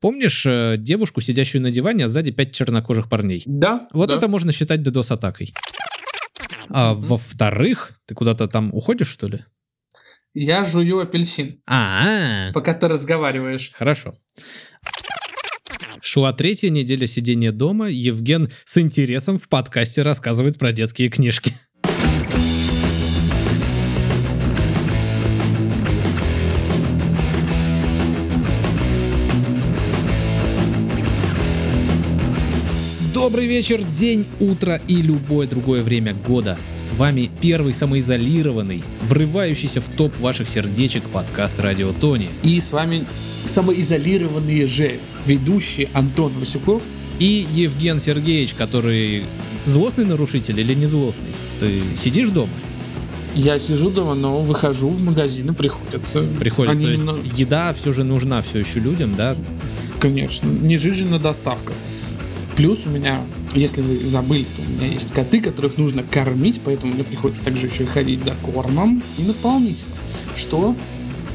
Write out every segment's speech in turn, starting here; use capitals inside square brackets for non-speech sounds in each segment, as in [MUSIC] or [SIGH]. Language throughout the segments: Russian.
Помнишь э, девушку, сидящую на диване, а сзади пять чернокожих парней? Да. Вот да. это можно считать DDoS-атакой. А Мгм. во-вторых, ты куда-то там уходишь, что ли? Я жую апельсин, А, пока ты разговариваешь. хорошо. Шла третья неделя сидения дома. Евген с интересом в подкасте рассказывает про детские книжки. Добрый вечер, день, утро и любое другое время года. С вами первый самоизолированный, врывающийся в топ ваших сердечек подкаст Радио Тони. И с вами самоизолированные же ведущие Антон Васюков. И Евген Сергеевич, который злостный нарушитель или не злостный? Ты сидишь дома? Я сижу дома, но выхожу в магазин и приходится. Приходит, Они то есть немного- еда все же нужна все еще людям, да? Конечно, не жизнь же на доставках. Плюс у меня, если вы забыли, то у меня есть коты, которых нужно кормить, поэтому мне приходится также еще и ходить за кормом и наполнителем. Что,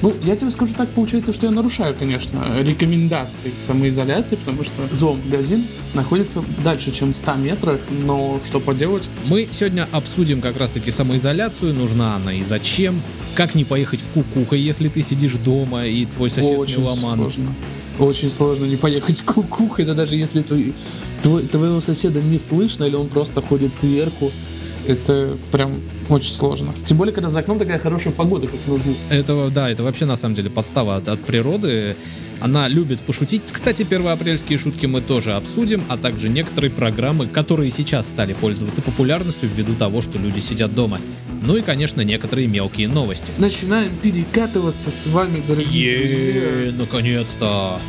ну, я тебе скажу так, получается, что я нарушаю, конечно, рекомендации к самоизоляции, потому что зоомагазин находится дальше, чем в 100 метрах, но что поделать, Мы сегодня обсудим как раз-таки самоизоляцию, нужна она и зачем, как не поехать кукухой, если ты сидишь дома и твой сосед очень меломан. сложно. Очень сложно не поехать кукухой, да даже если твой, твой- твоего соседа не слышно, или он просто ходит сверху. Это прям очень сложно. Тем более, когда за окном такая хорошая погода, как назло. Это, да, это вообще на самом деле подстава от, от природы. Она любит пошутить. Кстати, первоапрельские шутки мы тоже обсудим, а также некоторые программы, которые сейчас стали пользоваться популярностью ввиду того, что люди сидят дома. Ну и, конечно, некоторые мелкие новости. Начинаем перекатываться с вами, дорогие друзья. Наконец-то!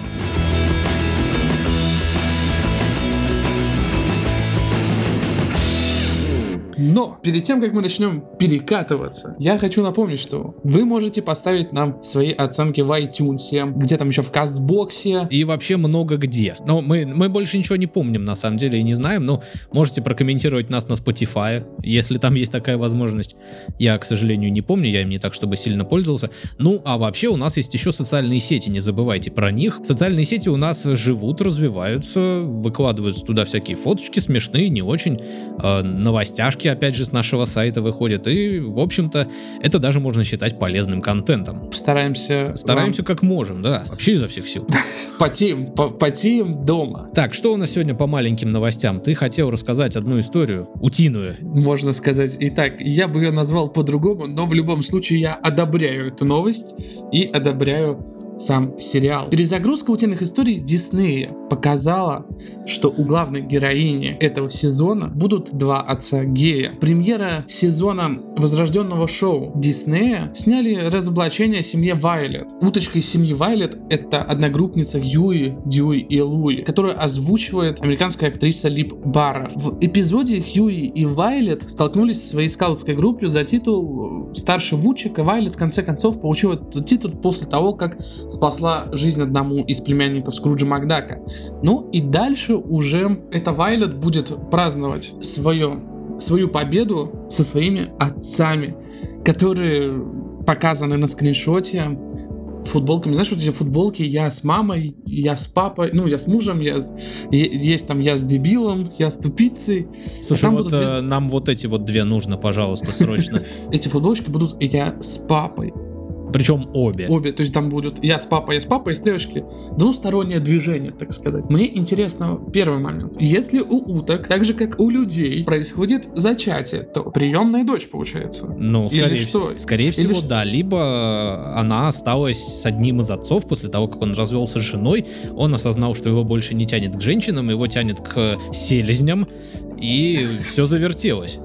Но перед тем, как мы начнем перекатываться, я хочу напомнить, что вы можете поставить нам свои оценки в iTunes, где там еще в Кастбоксе, И вообще много где. Но мы, мы больше ничего не помним, на самом деле, и не знаем, но можете прокомментировать нас на Spotify, если там есть такая возможность. Я, к сожалению, не помню, я им не так, чтобы сильно пользовался. Ну, а вообще у нас есть еще социальные сети, не забывайте про них. Социальные сети у нас живут, развиваются, выкладываются туда всякие фоточки смешные, не очень, э, новостяшки, опять же, с нашего сайта выходят, и, в общем-то, это даже можно считать полезным контентом. стараемся... Стараемся как можем, да, вообще изо всех сил. вам- [LAUGHS] Потеем, по- потеем дома. Так, что у нас сегодня по маленьким новостям? Ты хотел рассказать одну историю, утиную. можно сказать. Итак, я бы ее назвал по-другому, но в любом случае я одобряю эту новость и одобряю сам сериал. Перезагрузка утиных историй Диснея показала, что у главной героини этого сезона будут два отца гея. Премьера сезона возрожденного шоу Диснея сняли разоблачение семье Вайлет. Уточкой семьи Вайлет это одногруппница Хьюи, Дьюи и Луи, которую озвучивает американская актриса Лип Барр. В эпизоде Хьюи и Вайлет столкнулись в своей скаутской группе за титул старше Вучик, и Вайлет в конце концов получила этот титул после того, как спасла жизнь одному из племянников Скруджа Макдака. Ну и дальше уже эта Вайлет будет праздновать свое, свою победу со своими отцами, которые показаны на скриншоте футболками. Знаешь, вот эти футболки я с мамой, я с папой, ну, я с мужем, я с- есть там я с дебилом, я с тупицей. Слушай, там вот будут э, нам вот эти вот две нужно, пожалуйста, срочно. [LAUGHS] Эти футболочки будут я с папой. Причем обе. Обе, то есть там будут я с папой, я с папой, и стрелочки. Двустороннее движение, так сказать. Мне интересно первый момент. Если у уток, так же как у людей, происходит зачатие, то приемная дочь получается. Ну, Или скорее, что? вс- скорее Или всего, что? да. Либо она осталась с одним из отцов после того, как он развелся с женой. Он осознал, что его больше не тянет к женщинам, его тянет к селезням, и все завертелось.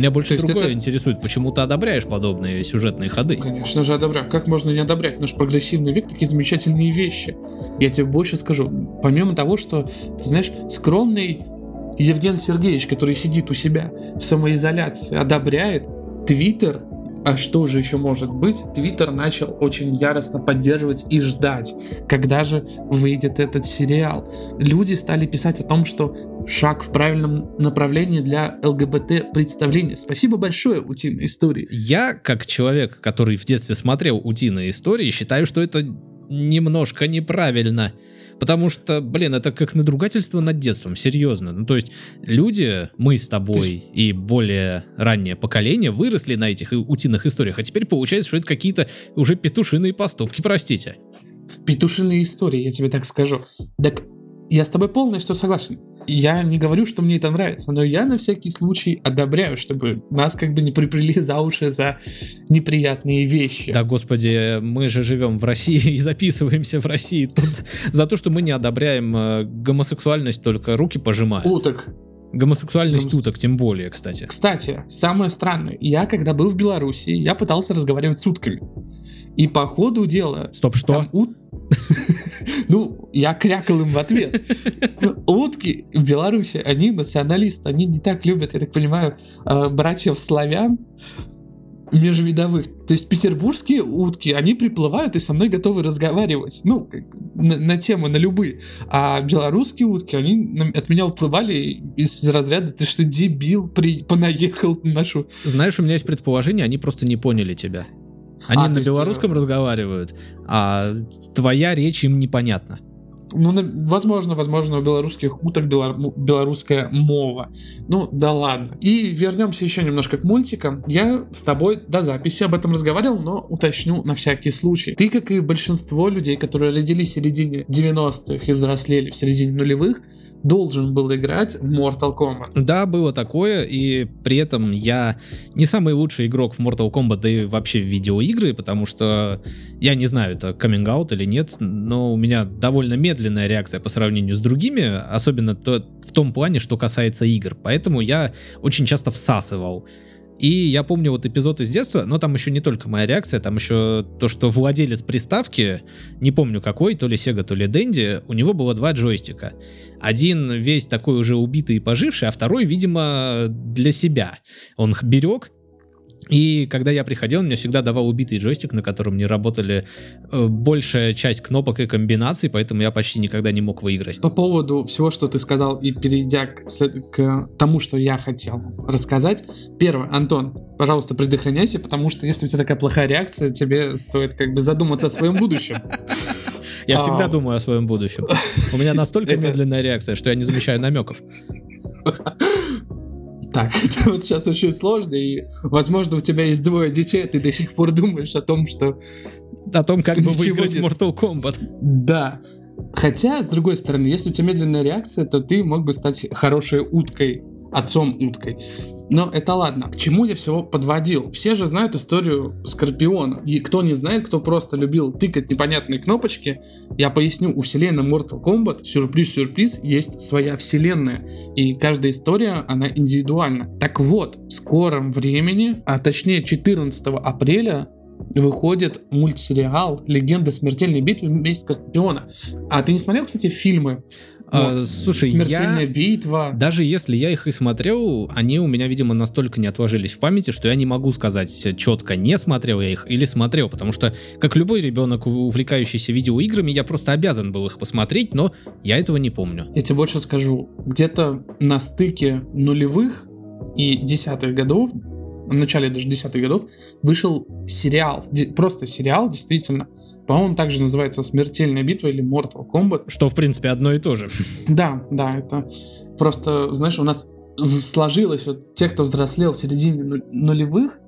Меня больше То другое это- интересует, почему ты одобряешь подобные сюжетные ходы? Конечно же, одобряю. Как можно не одобрять наш прогрессивный век такие замечательные вещи? Я тебе больше скажу. Помимо того, что, ты знаешь, скромный Евген Сергеевич, который сидит у себя в самоизоляции, одобряет Твиттер, а что же еще может быть? Твиттер начал очень яростно поддерживать и ждать, когда же выйдет этот сериал. Люди стали писать о том, что шаг в правильном направлении для ЛГБТ представления. Спасибо большое, утиной истории. Я, как человек, который в детстве смотрел утиные истории, считаю, что это немножко неправильно. Потому что, блин, это как надругательство над детством, серьезно. Ну, то есть люди, мы с тобой и более раннее поколение выросли на этих утиных историях, а теперь получается, что это какие-то уже петушиные поступки, простите. Петушиные истории, я тебе так скажу. Так я с тобой полностью согласен. Я не говорю, что мне это нравится, но я на всякий случай одобряю, чтобы нас как бы не припрели за уши за неприятные вещи. Да, господи, мы же живем в России [LAUGHS] и записываемся в России. Тут за то, что мы не одобряем э, гомосексуальность, только руки пожимают. Уток. Гомосексуальность Гомос... уток, тем более, кстати. Кстати, самое странное, я когда был в Беларуси, я пытался разговаривать с утками. И по ходу дела... Стоп, что? Там ут... Ну, я крякал им в ответ. Утки в Беларуси, они националисты, они не так любят, я так понимаю, э, братьев славян межвидовых. То есть петербургские утки, они приплывают и со мной готовы разговаривать. Ну, на, на тему, на любые. А белорусские утки, они от меня уплывали из разряда «ты что, дебил, при, понаехал на нашу...» Знаешь, у меня есть предположение, они просто не поняли тебя. Они а, на белорусском есть... разговаривают, а твоя речь им непонятна. Ну, возможно, возможно, у белорусских уток белор... белорусская мова. Ну, да ладно. И вернемся еще немножко к мультикам. Я с тобой до записи об этом разговаривал, но уточню на всякий случай. Ты, как и большинство людей, которые родились в середине 90-х и взрослели в середине нулевых, должен был играть в Mortal Kombat. Да, было такое, и при этом я не самый лучший игрок в Mortal Kombat, да и вообще в видеоигры, потому что я не знаю, это каминг или нет, но у меня довольно медленная реакция по сравнению с другими, особенно то, в том плане, что касается игр. Поэтому я очень часто всасывал и я помню вот эпизод из детства, но там еще не только моя реакция, там еще то, что владелец приставки, не помню какой, то ли Sega, то ли Dendy, у него было два джойстика. Один весь такой уже убитый и поживший, а второй, видимо, для себя. Он берег, и когда я приходил, он мне всегда давал убитый джойстик, на котором не работали э, большая часть кнопок и комбинаций, поэтому я почти никогда не мог выиграть. По поводу всего, что ты сказал, и перейдя к, к тому, что я хотел рассказать. Первое, Антон, пожалуйста, предохраняйся, потому что если у тебя такая плохая реакция, тебе стоит как бы задуматься о своем будущем. Я всегда а. думаю о своем будущем. У меня настолько медленная реакция, что я не замечаю намеков. [LAUGHS] Так, [LAUGHS] это вот сейчас очень сложно, и, возможно, у тебя есть двое детей, а ты до сих пор думаешь о том, что... О том, как бы выиграть нет. Mortal Kombat. Да. Хотя, с другой стороны, если у тебя медленная реакция, то ты мог бы стать хорошей уткой отцом уткой. Но это ладно. К чему я всего подводил? Все же знают историю Скорпиона. И кто не знает, кто просто любил тыкать непонятные кнопочки, я поясню, у вселенной Mortal Kombat, сюрприз-сюрприз, есть своя вселенная. И каждая история, она индивидуальна. Так вот, в скором времени, а точнее 14 апреля, выходит мультсериал «Легенда смертельной битвы. Месть Скорпиона». А ты не смотрел, кстати, фильмы а, вот. Слушай, Смертельная я, битва. Даже если я их и смотрел, они у меня, видимо, настолько не отложились в памяти, что я не могу сказать четко, не смотрел я их или смотрел, потому что, как любой ребенок, увлекающийся видеоиграми, я просто обязан был их посмотреть, но я этого не помню. Я тебе больше скажу, где-то на стыке нулевых и десятых годов в начале даже десятых годов вышел сериал, просто сериал, действительно. По-моему, также называется «Смертельная битва» или «Mortal Kombat». Что, в принципе, одно и то же. Да, да, это просто, знаешь, у нас сложилось, вот те, кто взрослел в середине нулевых,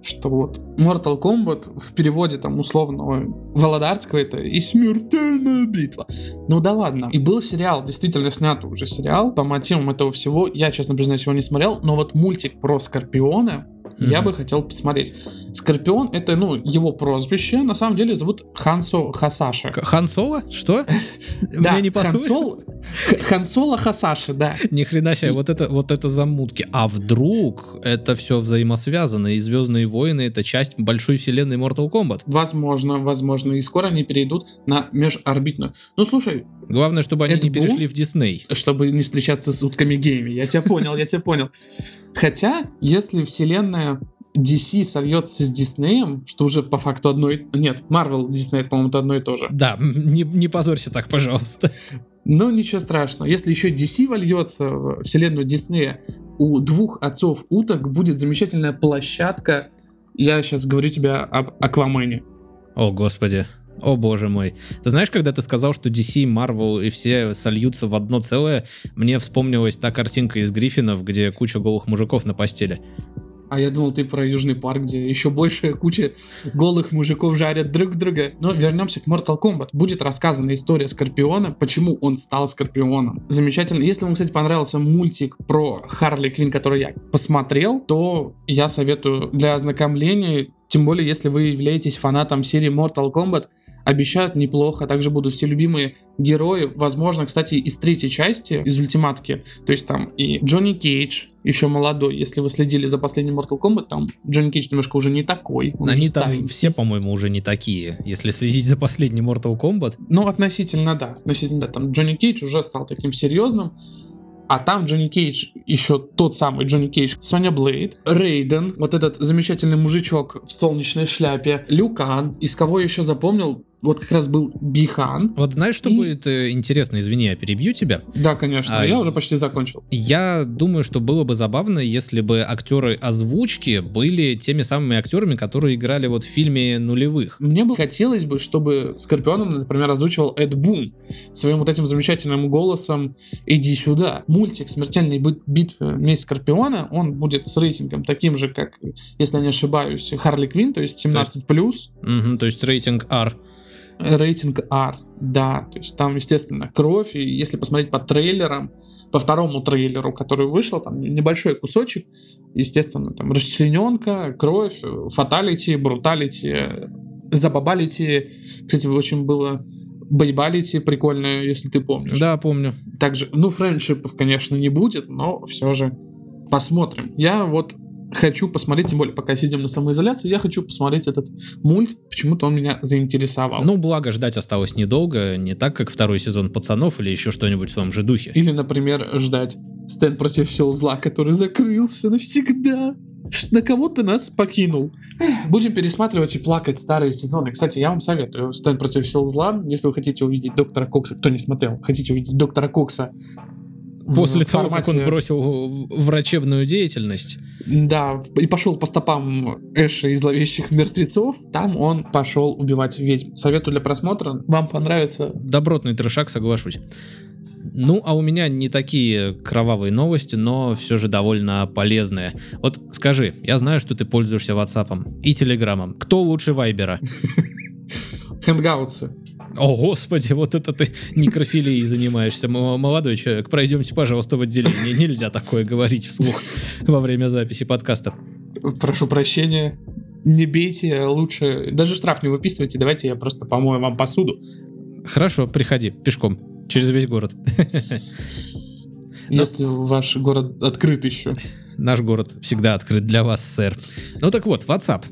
что вот Mortal Kombat в переводе там условного Володарского это и смертельная битва. Ну да ладно. И был сериал, действительно снят уже сериал по мотивам этого всего. Я, честно признаюсь, его не смотрел, но вот мультик про Скорпиона, Mm-hmm. Я бы хотел посмотреть. Скорпион это, ну, его прозвище. На самом деле зовут Хансо Хасаши. Хан Соло? Что? [LAUGHS] Да, не Хан Соло Хасаши, да. Ни хрена себе, вот это, вот это замутки. А вдруг это все взаимосвязано, и Звездные войны это часть большой вселенной Mortal Kombat? Возможно, возможно. И скоро они перейдут на межорбитную. Ну, слушай, Главное, чтобы они не перешли в Дисней. Чтобы не встречаться с утками гейми. Я тебя понял, я тебя понял. Хотя, если вселенная DC сольется с Диснеем, что уже по факту одно. Нет, Marvel, Дисней, по-моему, это одно и то же. Да, не, не позорься так, пожалуйста. Но ничего страшного. Если еще DC вольется в вселенную Диснея, у двух отцов уток будет замечательная площадка. Я сейчас говорю тебе об Аквамене. О, господи. О боже мой. Ты знаешь, когда ты сказал, что DC, Marvel и все сольются в одно целое, мне вспомнилась та картинка из Гриффинов, где куча голых мужиков на постели. А я думал, ты про Южный парк, где еще больше куча голых мужиков жарят друг друга. Но вернемся к Mortal Kombat. Будет рассказана история Скорпиона, почему он стал Скорпионом. Замечательно. Если вам, кстати, понравился мультик про Харли Квин, который я посмотрел, то я советую для ознакомления тем более, если вы являетесь фанатом серии Mortal Kombat, обещают неплохо. Также будут все любимые герои. Возможно, кстати, из третьей части, из ультиматки. То есть там и Джонни Кейдж, еще молодой. Если вы следили за последним Mortal Kombat, там Джонни Кейдж немножко уже не такой. Они там все, по-моему, уже не такие. Если следить за последним Mortal Kombat. Ну, относительно, да. Относительно, да. Там Джонни Кейдж уже стал таким серьезным. А там Джонни Кейдж, еще тот самый Джонни Кейдж, Соня Блейд, Рейден, вот этот замечательный мужичок в солнечной шляпе, Люкан, из кого еще запомнил, вот как раз был Бихан. Вот знаешь, что и... будет э, интересно, извини, я перебью тебя. Да, конечно, а, я уже почти закончил. Я думаю, что было бы забавно, если бы актеры озвучки были теми самыми актерами, которые играли вот в фильме нулевых. Мне бы хотелось бы, чтобы Скорпионом, например, озвучивал Эд Бун своим вот этим замечательным голосом «Иди сюда». Мультик «Смертельные битвы. Месть Скорпиона», он будет с рейтингом таким же, как, если я не ошибаюсь, Харли Квин, то есть 17+. То есть, угу, то есть рейтинг R рейтинг R, да, то есть там, естественно, кровь, и если посмотреть по трейлерам, по второму трейлеру, который вышел, там небольшой кусочек, естественно, там расчлененка, кровь, фаталити, бруталити, забабалити, кстати, очень было Бейбалити прикольное, если ты помнишь. Да, помню. Также, ну, френдшипов, конечно, не будет, но все же посмотрим. Я вот хочу посмотреть, тем более, пока сидим на самоизоляции, я хочу посмотреть этот мульт, почему-то он меня заинтересовал. Ну, благо, ждать осталось недолго, не так, как второй сезон «Пацанов» или еще что-нибудь в том же духе. Или, например, ждать Стэн против всего зла, который закрылся навсегда. На кого ты нас покинул? Будем пересматривать и плакать старые сезоны. Кстати, я вам советую Стэн против всего зла, если вы хотите увидеть доктора Кокса, кто не смотрел, хотите увидеть доктора Кокса После того, формате... как он бросил врачебную деятельность. Да, и пошел по стопам Эша из зловещих мертвецов, там он пошел убивать ведьм. Советую для просмотра, вам понравится. Добротный трешак, соглашусь. Ну, а у меня не такие кровавые новости, но все же довольно полезные. Вот скажи, я знаю, что ты пользуешься WhatsApp и Телеграмом. Кто лучше Вайбера? [LAUGHS] Хэнгаутсы. О, господи, вот это ты некрофилией занимаешься, молодой человек. Пройдемте, пожалуйста, в отделение. Нельзя такое говорить вслух во время записи подкаста. Прошу прощения. Не бейте, лучше... Даже штраф не выписывайте, давайте я просто помою вам посуду. Хорошо, приходи пешком через весь город. Если Но... ваш город открыт еще. Наш город всегда открыт для вас, сэр. Ну так вот, WhatsApp.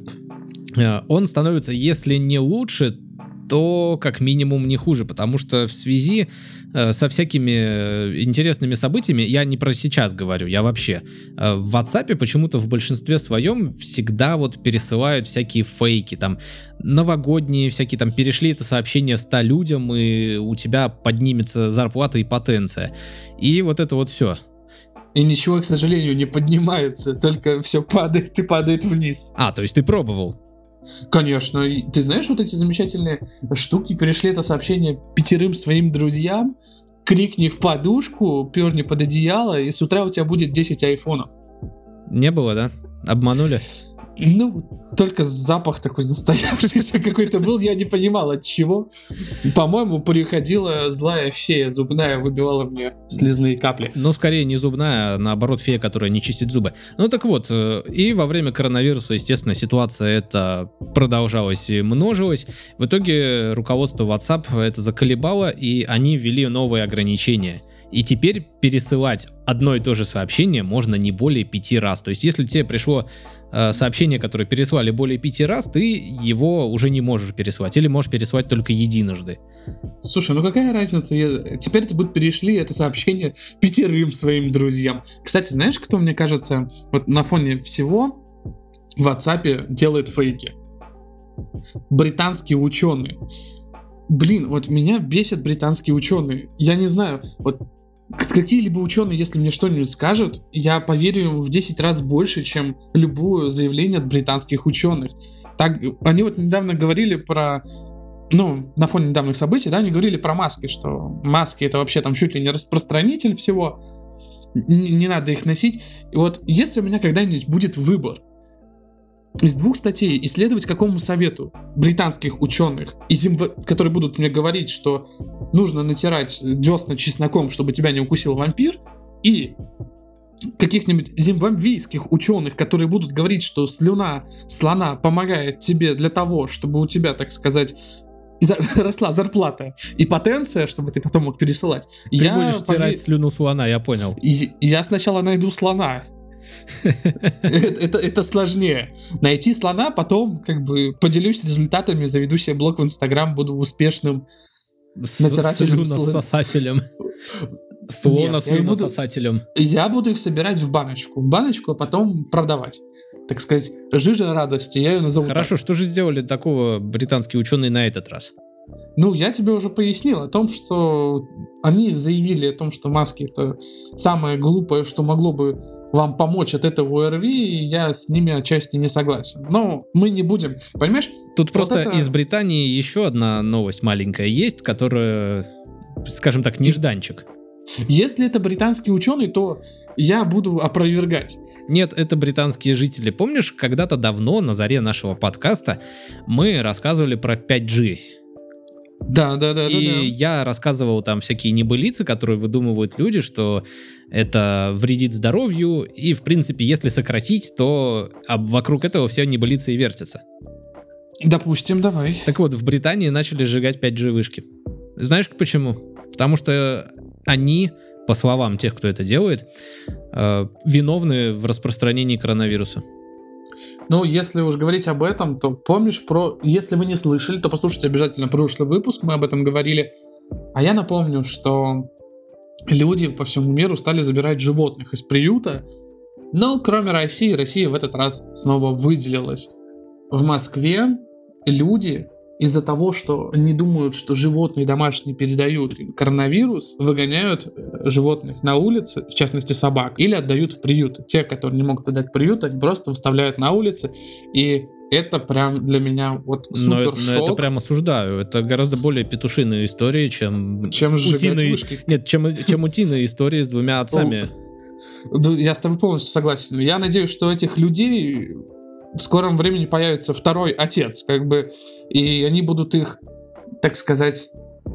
Э, он становится, если не лучше, то как минимум не хуже, потому что в связи э, со всякими э, интересными событиями, я не про сейчас говорю, я вообще, э, в WhatsApp почему-то в большинстве своем всегда вот пересылают всякие фейки, там, новогодние всякие, там, перешли это сообщение 100 людям, и у тебя поднимется зарплата и потенция. И вот это вот все. И ничего, к сожалению, не поднимается, только все падает и падает вниз. А, то есть ты пробовал? Конечно. Ты знаешь вот эти замечательные штуки? Перешли это сообщение пятерым своим друзьям, крикни в подушку, перни под одеяло, и с утра у тебя будет 10 айфонов. Не было, да? Обманули? Ну, только запах такой застоявшийся [LAUGHS] какой-то был, я не понимал от чего. По-моему, приходила злая фея зубная, выбивала мне слезные капли. Ну, скорее не зубная, а наоборот фея, которая не чистит зубы. Ну так вот, э, и во время коронавируса, естественно, ситуация эта продолжалась и множилась. В итоге руководство WhatsApp это заколебало, и они ввели новые ограничения. И теперь пересылать одно и то же сообщение можно не более пяти раз. То есть, если тебе пришло сообщение, которое переслали более пяти раз, ты его уже не можешь пересылать. Или можешь пересылать только единожды. Слушай, ну какая разница? Я... Теперь это будет перешли это сообщение [LAUGHS] пятерым своим друзьям. Кстати, знаешь, кто, мне кажется, вот на фоне всего в WhatsApp делает фейки? Британские ученые. Блин, вот меня бесят британские ученые. Я не знаю, вот какие-либо ученые, если мне что-нибудь скажут, я поверю им в 10 раз больше, чем любое заявление от британских ученых. Так, они вот недавно говорили про ну, на фоне недавних событий, да, они говорили про маски, что маски это вообще там чуть ли не распространитель всего, не, не надо их носить. И вот если у меня когда-нибудь будет выбор из двух статей исследовать какому совету британских ученых, которые будут мне говорить, что нужно натирать десна чесноком, чтобы тебя не укусил вампир, и каких-нибудь зимбабвийских ученых, которые будут говорить, что слюна слона помогает тебе для того, чтобы у тебя, так сказать, [LAUGHS] росла зарплата и потенция, чтобы ты потом мог пересылать. Ты я будешь втирать слюну слона, я понял. И, я сначала найду слона. Это, это, сложнее. Найти слона, потом как бы поделюсь результатами, заведу себе блог в Инстаграм, буду успешным натирателем. Слюнососателем. Слона слюнососателем. Я буду их собирать в баночку. В баночку, а потом продавать так сказать, жижа радости, я ее назову Хорошо, так. что же сделали такого британские ученые на этот раз? Ну, я тебе уже пояснил о том, что они заявили о том, что маски это самое глупое, что могло бы вам помочь от этого ОРВИ, и я с ними отчасти не согласен. Но мы не будем, понимаешь? Тут вот просто это... из Британии еще одна новость маленькая есть, которая, скажем так, нежданчик. Если это британский ученый, то я буду опровергать. Нет, это британские жители. Помнишь, когда-то давно, на заре нашего подкаста, мы рассказывали про 5G. Да, да, да. И да, да. я рассказывал там всякие небылицы, которые выдумывают люди, что это вредит здоровью, и, в принципе, если сократить, то вокруг этого все небылицы и вертятся. Допустим, давай. Так вот, в Британии начали сжигать 5G вышки. Знаешь почему? Потому что они, по словам тех, кто это делает, э, виновны в распространении коронавируса. Ну, если уж говорить об этом, то помнишь про... Если вы не слышали, то послушайте обязательно прошлый выпуск, мы об этом говорили. А я напомню, что люди по всему миру стали забирать животных из приюта, но кроме России, Россия в этот раз снова выделилась. В Москве люди из-за того, что они думают, что животные домашние передают коронавирус, выгоняют э, животных на улице, в частности собак, или отдают в приют. Те, которые не могут отдать приют, они просто выставляют на улице, и это прям для меня вот супер но, шок. Но это прям осуждаю. Это гораздо более петушиные истории, чем... Чем утиные... вышки. Нет, чем, чем утиные истории с двумя отцами. Я с тобой полностью согласен. Я надеюсь, что этих людей в скором времени появится второй отец, как бы, и они будут их, так сказать,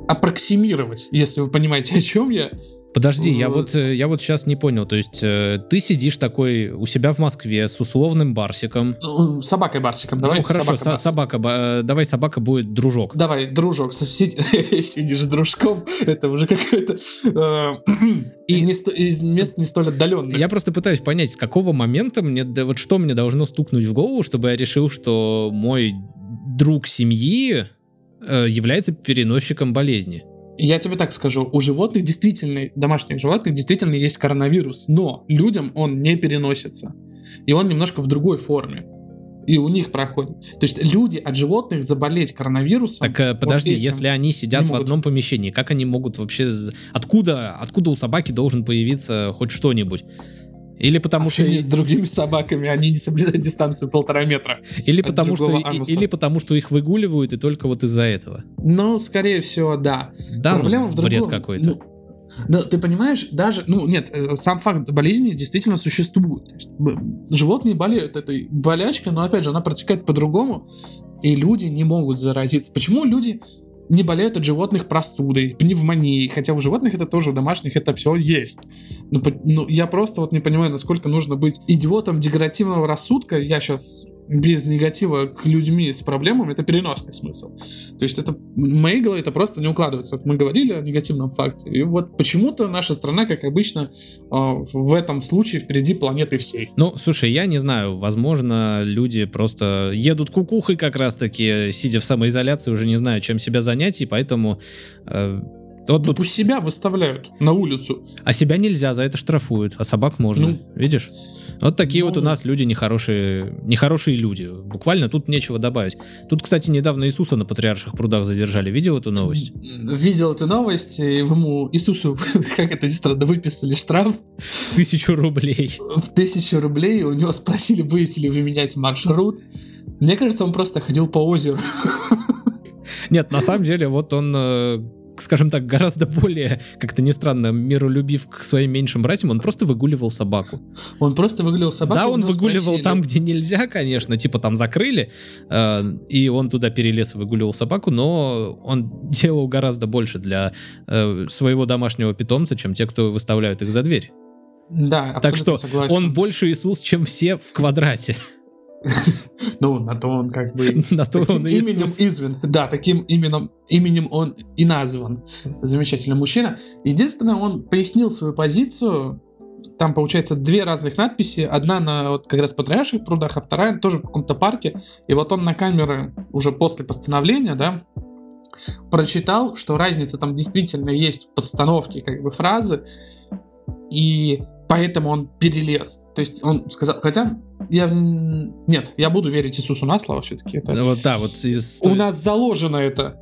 аппроксимировать, если вы понимаете, о чем я. Подожди, я вот, э, я вот сейчас не понял. То есть э, ты сидишь такой у себя в Москве с условным барсиком. Ну, собакой барсиком. Давай ну хорошо, собака, со- собака э, давай собака будет дружок. Давай, дружок. [LAUGHS] Сидишь с дружком, это уже какой-то и не из мест не столь отдаленных. Я просто пытаюсь понять, с какого момента мне, вот что мне должно стукнуть в голову, чтобы я решил, что мой друг семьи является переносчиком болезни. Я тебе так скажу, у животных действительно, домашних животных действительно есть коронавирус, но людям он не переносится. И он немножко в другой форме. И у них проходит. То есть люди от животных заболеть коронавирусом. Так э, подожди, вот если они сидят в одном помещении, как они могут вообще... Откуда, откуда у собаки должен появиться хоть что-нибудь? Или потому что... с другими собаками, они не соблюдают дистанцию полтора метра. Или потому, что, или потому что их выгуливают, и только вот из-за этого. Ну, скорее всего, да. Да, Проблема ну, в другом. бред какой-то. Ну, да, ты понимаешь, даже, ну нет, э, сам факт болезни действительно существует. Есть, животные болеют этой болячкой, но опять же, она протекает по-другому, и люди не могут заразиться. Почему люди не болеют от животных простудой, пневмонией, хотя у животных это тоже, у домашних это все есть. Но, ну, ну, я просто вот не понимаю, насколько нужно быть идиотом деградативного рассудка. Я сейчас без негатива к людьми с проблемами, это переносный смысл. То есть это моей голове это просто не укладывается. Вот мы говорили о негативном факте. И вот почему-то наша страна, как обычно, а, в этом случае впереди планеты всей. Ну, слушай, я не знаю, возможно, люди просто едут кукухой как раз-таки, сидя в самоизоляции, уже не знаю, чем себя занять, и поэтому э, вот тут... Пусть себя выставляют на улицу. А себя нельзя, за это штрафуют, а собак можно. Ну, Видишь? Вот такие ну, вот у нас люди нехорошие, нехорошие люди. Буквально тут нечего добавить. Тут, кстати, недавно Иисуса на Патриарших прудах задержали. Видел эту новость? Видел эту новость, и ему Иисусу, [LAUGHS] как это ни странно, выписали штраф. Тысячу рублей. В тысячу рублей. У него спросили, будете ли вы менять маршрут. Мне кажется, он просто ходил по озеру. [LAUGHS] Нет, на самом деле, вот он э, скажем так, гораздо более, как-то не странно, миролюбив к своим меньшим братьям, он просто выгуливал собаку. Он просто выгуливал собаку. Да, он выгуливал спросили. там, где нельзя, конечно, типа там закрыли, э, и он туда перелез и выгуливал собаку, но он [LAUGHS] делал гораздо больше для э, своего домашнего питомца, чем те, кто выставляют их за дверь. Да, Так что согласен. он больше Иисус, чем все в квадрате. [LAUGHS] Ну, на то он как бы... [LAUGHS] На то он именем извин. Да, таким именем, именем он и назван. Замечательный мужчина. Единственное, он пояснил свою позицию. Там, получается, две разных надписи. Одна на вот как раз патриарших прудах, а вторая тоже в каком-то парке. И вот он на камеры уже после постановления, да, прочитал, что разница там действительно есть в постановке как бы фразы. И поэтому он перелез. То есть он сказал, хотя я... Нет, я буду верить Иисусу на слово все-таки. Это Вот да, вот из- у нас заложено это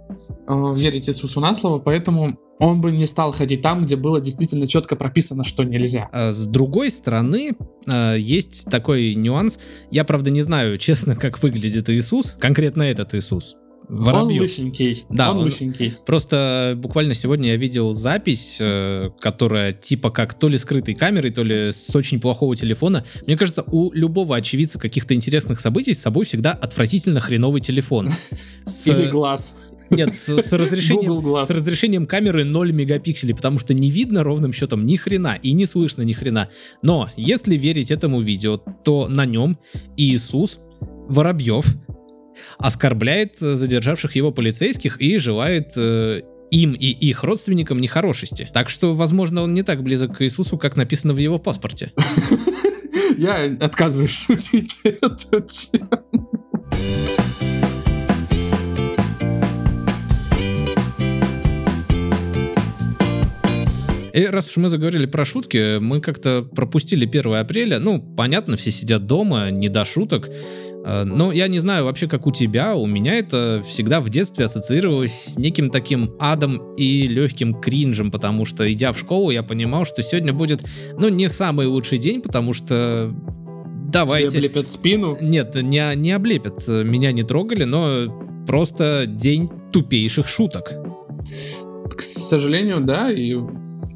э, верить Иисусу на слово, поэтому он бы не стал ходить там, где было действительно четко прописано, что нельзя. А С другой стороны, э, есть такой нюанс. Я, правда, не знаю, [LAUGHS] честно, как выглядит Иисус, конкретно этот Иисус. Он Воробьев. лысенький. Да, он, он- лысенький. Просто буквально сегодня я видел запись, э, которая типа как то ли скрытой камерой, то ли с очень плохого телефона. Мне кажется, у любого очевидца каких-то интересных событий с собой всегда отвратительно хреновый телефон. [LAUGHS] С, Или глаз. нет, с, с разрешением, с разрешением камеры 0 мегапикселей, потому что не видно ровным счетом ни хрена и не слышно ни хрена. Но если верить этому видео, то на нем Иисус Воробьев оскорбляет э, задержавших его полицейских и желает э, им и их родственникам нехорошести. Так что, возможно, он не так близок к Иисусу, как написано в его паспорте. [LAUGHS] Я отказываюсь шутить И раз уж мы заговорили про шутки, мы как-то пропустили 1 апреля. Ну, понятно, все сидят дома, не до шуток. Э, Но я не знаю вообще, как у тебя, у меня это всегда в детстве ассоциировалось с неким таким адом и легким кринжем, потому что, идя в школу, я понимал, что сегодня будет, ну, не самый лучший день, потому что давайте... Тебе облепят спину. Нет, не, не облепят, меня не трогали, но просто день тупейших шуток. К сожалению, да, и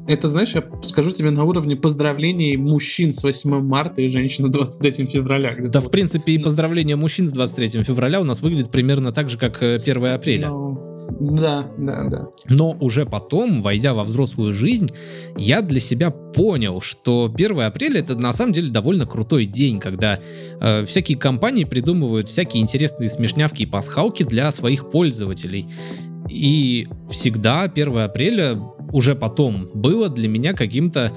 это, знаешь, я скажу тебе на уровне поздравлений мужчин с 8 марта и женщин с 23 февраля. Да, в вот. принципе, и поздравления мужчин с 23 февраля у нас выглядит примерно так же, как э, 1 апреля. Ну, да, да, да. Но уже потом, войдя во взрослую жизнь, я для себя понял, что 1 апреля это на самом деле довольно крутой день, когда э, всякие компании придумывают всякие интересные смешнявки и пасхалки для своих пользователей. И всегда 1 апреля уже потом было для меня каким-то,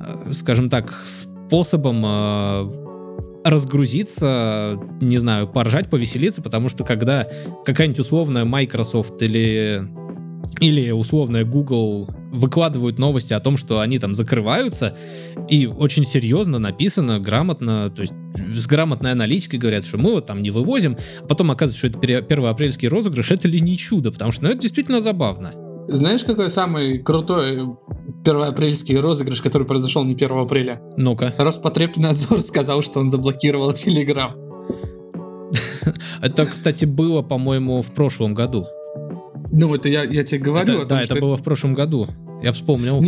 э, скажем так, способом э, разгрузиться, не знаю, поржать, повеселиться, потому что когда какая-нибудь условная Microsoft или или условная Google выкладывают новости о том, что они там закрываются, и очень серьезно написано, грамотно, то есть с грамотной аналитикой говорят, что мы вот там не вывозим, а потом оказывается, что это пере- первоапрельский розыгрыш, это ли не чудо, потому что ну, это действительно забавно. Знаешь, какой самый крутой первоапрельский розыгрыш, который произошел не 1 апреля? Ну-ка. Роспотребнадзор сказал, что он заблокировал Телеграм. [LAUGHS] Это, кстати, было, по-моему, в прошлом году. Ну, это я, я тебе говорю Это- о том, да, это было в прошлом году. Я вспомнил.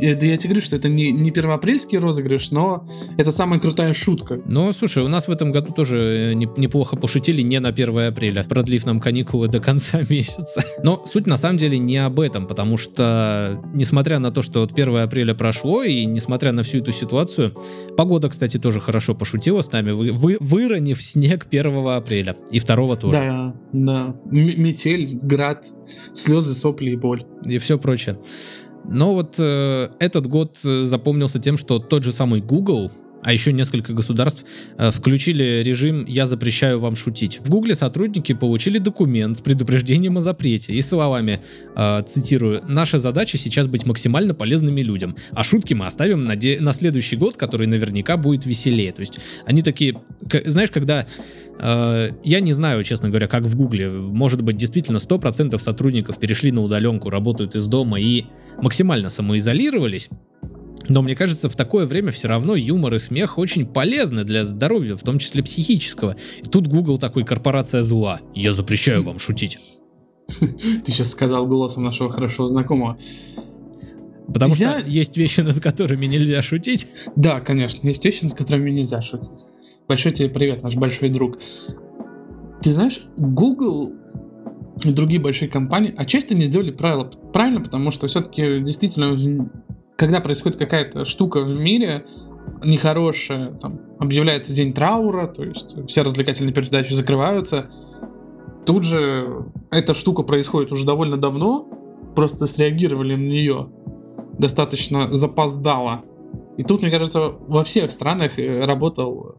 Это я тебе говорю, что это не, не первоапрельский розыгрыш, но это самая крутая шутка. Ну, слушай, у нас в этом году тоже э, не- неплохо пошутили не на 1 апреля, продлив нам каникулы до конца [LAUGHS] месяца. Но суть на самом деле не об этом, потому что, несмотря на то, что вот 1 апреля прошло, и несмотря на всю эту ситуацию, погода, кстати, тоже хорошо пошутила с нами, вы, вы- выронив снег 1 апреля, и 2 тоже, Да, да. М- метель, град, слезы, сопли и боль. и все прочее. Но вот э, этот год э, запомнился тем, что тот же самый Google, а еще несколько государств э, включили режим «Я запрещаю вам шутить». В Гугле сотрудники получили документ с предупреждением о запрете и словами, э, цитирую, «Наша задача сейчас быть максимально полезными людям, а шутки мы оставим на, де- на следующий год, который наверняка будет веселее». То есть они такие, к- знаешь, когда э, я не знаю, честно говоря, как в Гугле. Может быть, действительно 100% сотрудников перешли на удаленку, работают из дома и максимально самоизолировались. Но мне кажется, в такое время все равно юмор и смех очень полезны для здоровья, в том числе психического. И тут Google такой корпорация зла. Я запрещаю вам шутить. [LAUGHS] Ты сейчас сказал голосом нашего хорошего знакомого. Потому Я- что есть вещи, над которыми нельзя шутить. Да, конечно, есть вещи, над которыми нельзя шутить. Большой тебе привет, наш большой друг. Ты знаешь, Google и другие большие компании отчасти не сделали правила правильно, потому что все-таки действительно, когда происходит какая-то штука в мире нехорошая, там, объявляется день траура, то есть все развлекательные передачи закрываются, тут же эта штука происходит уже довольно давно, просто среагировали на нее достаточно запоздало. И тут, мне кажется, во всех странах э, работал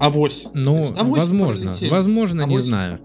авось. Ну, авось возможно, пролетели. возможно, не Авось. знаю.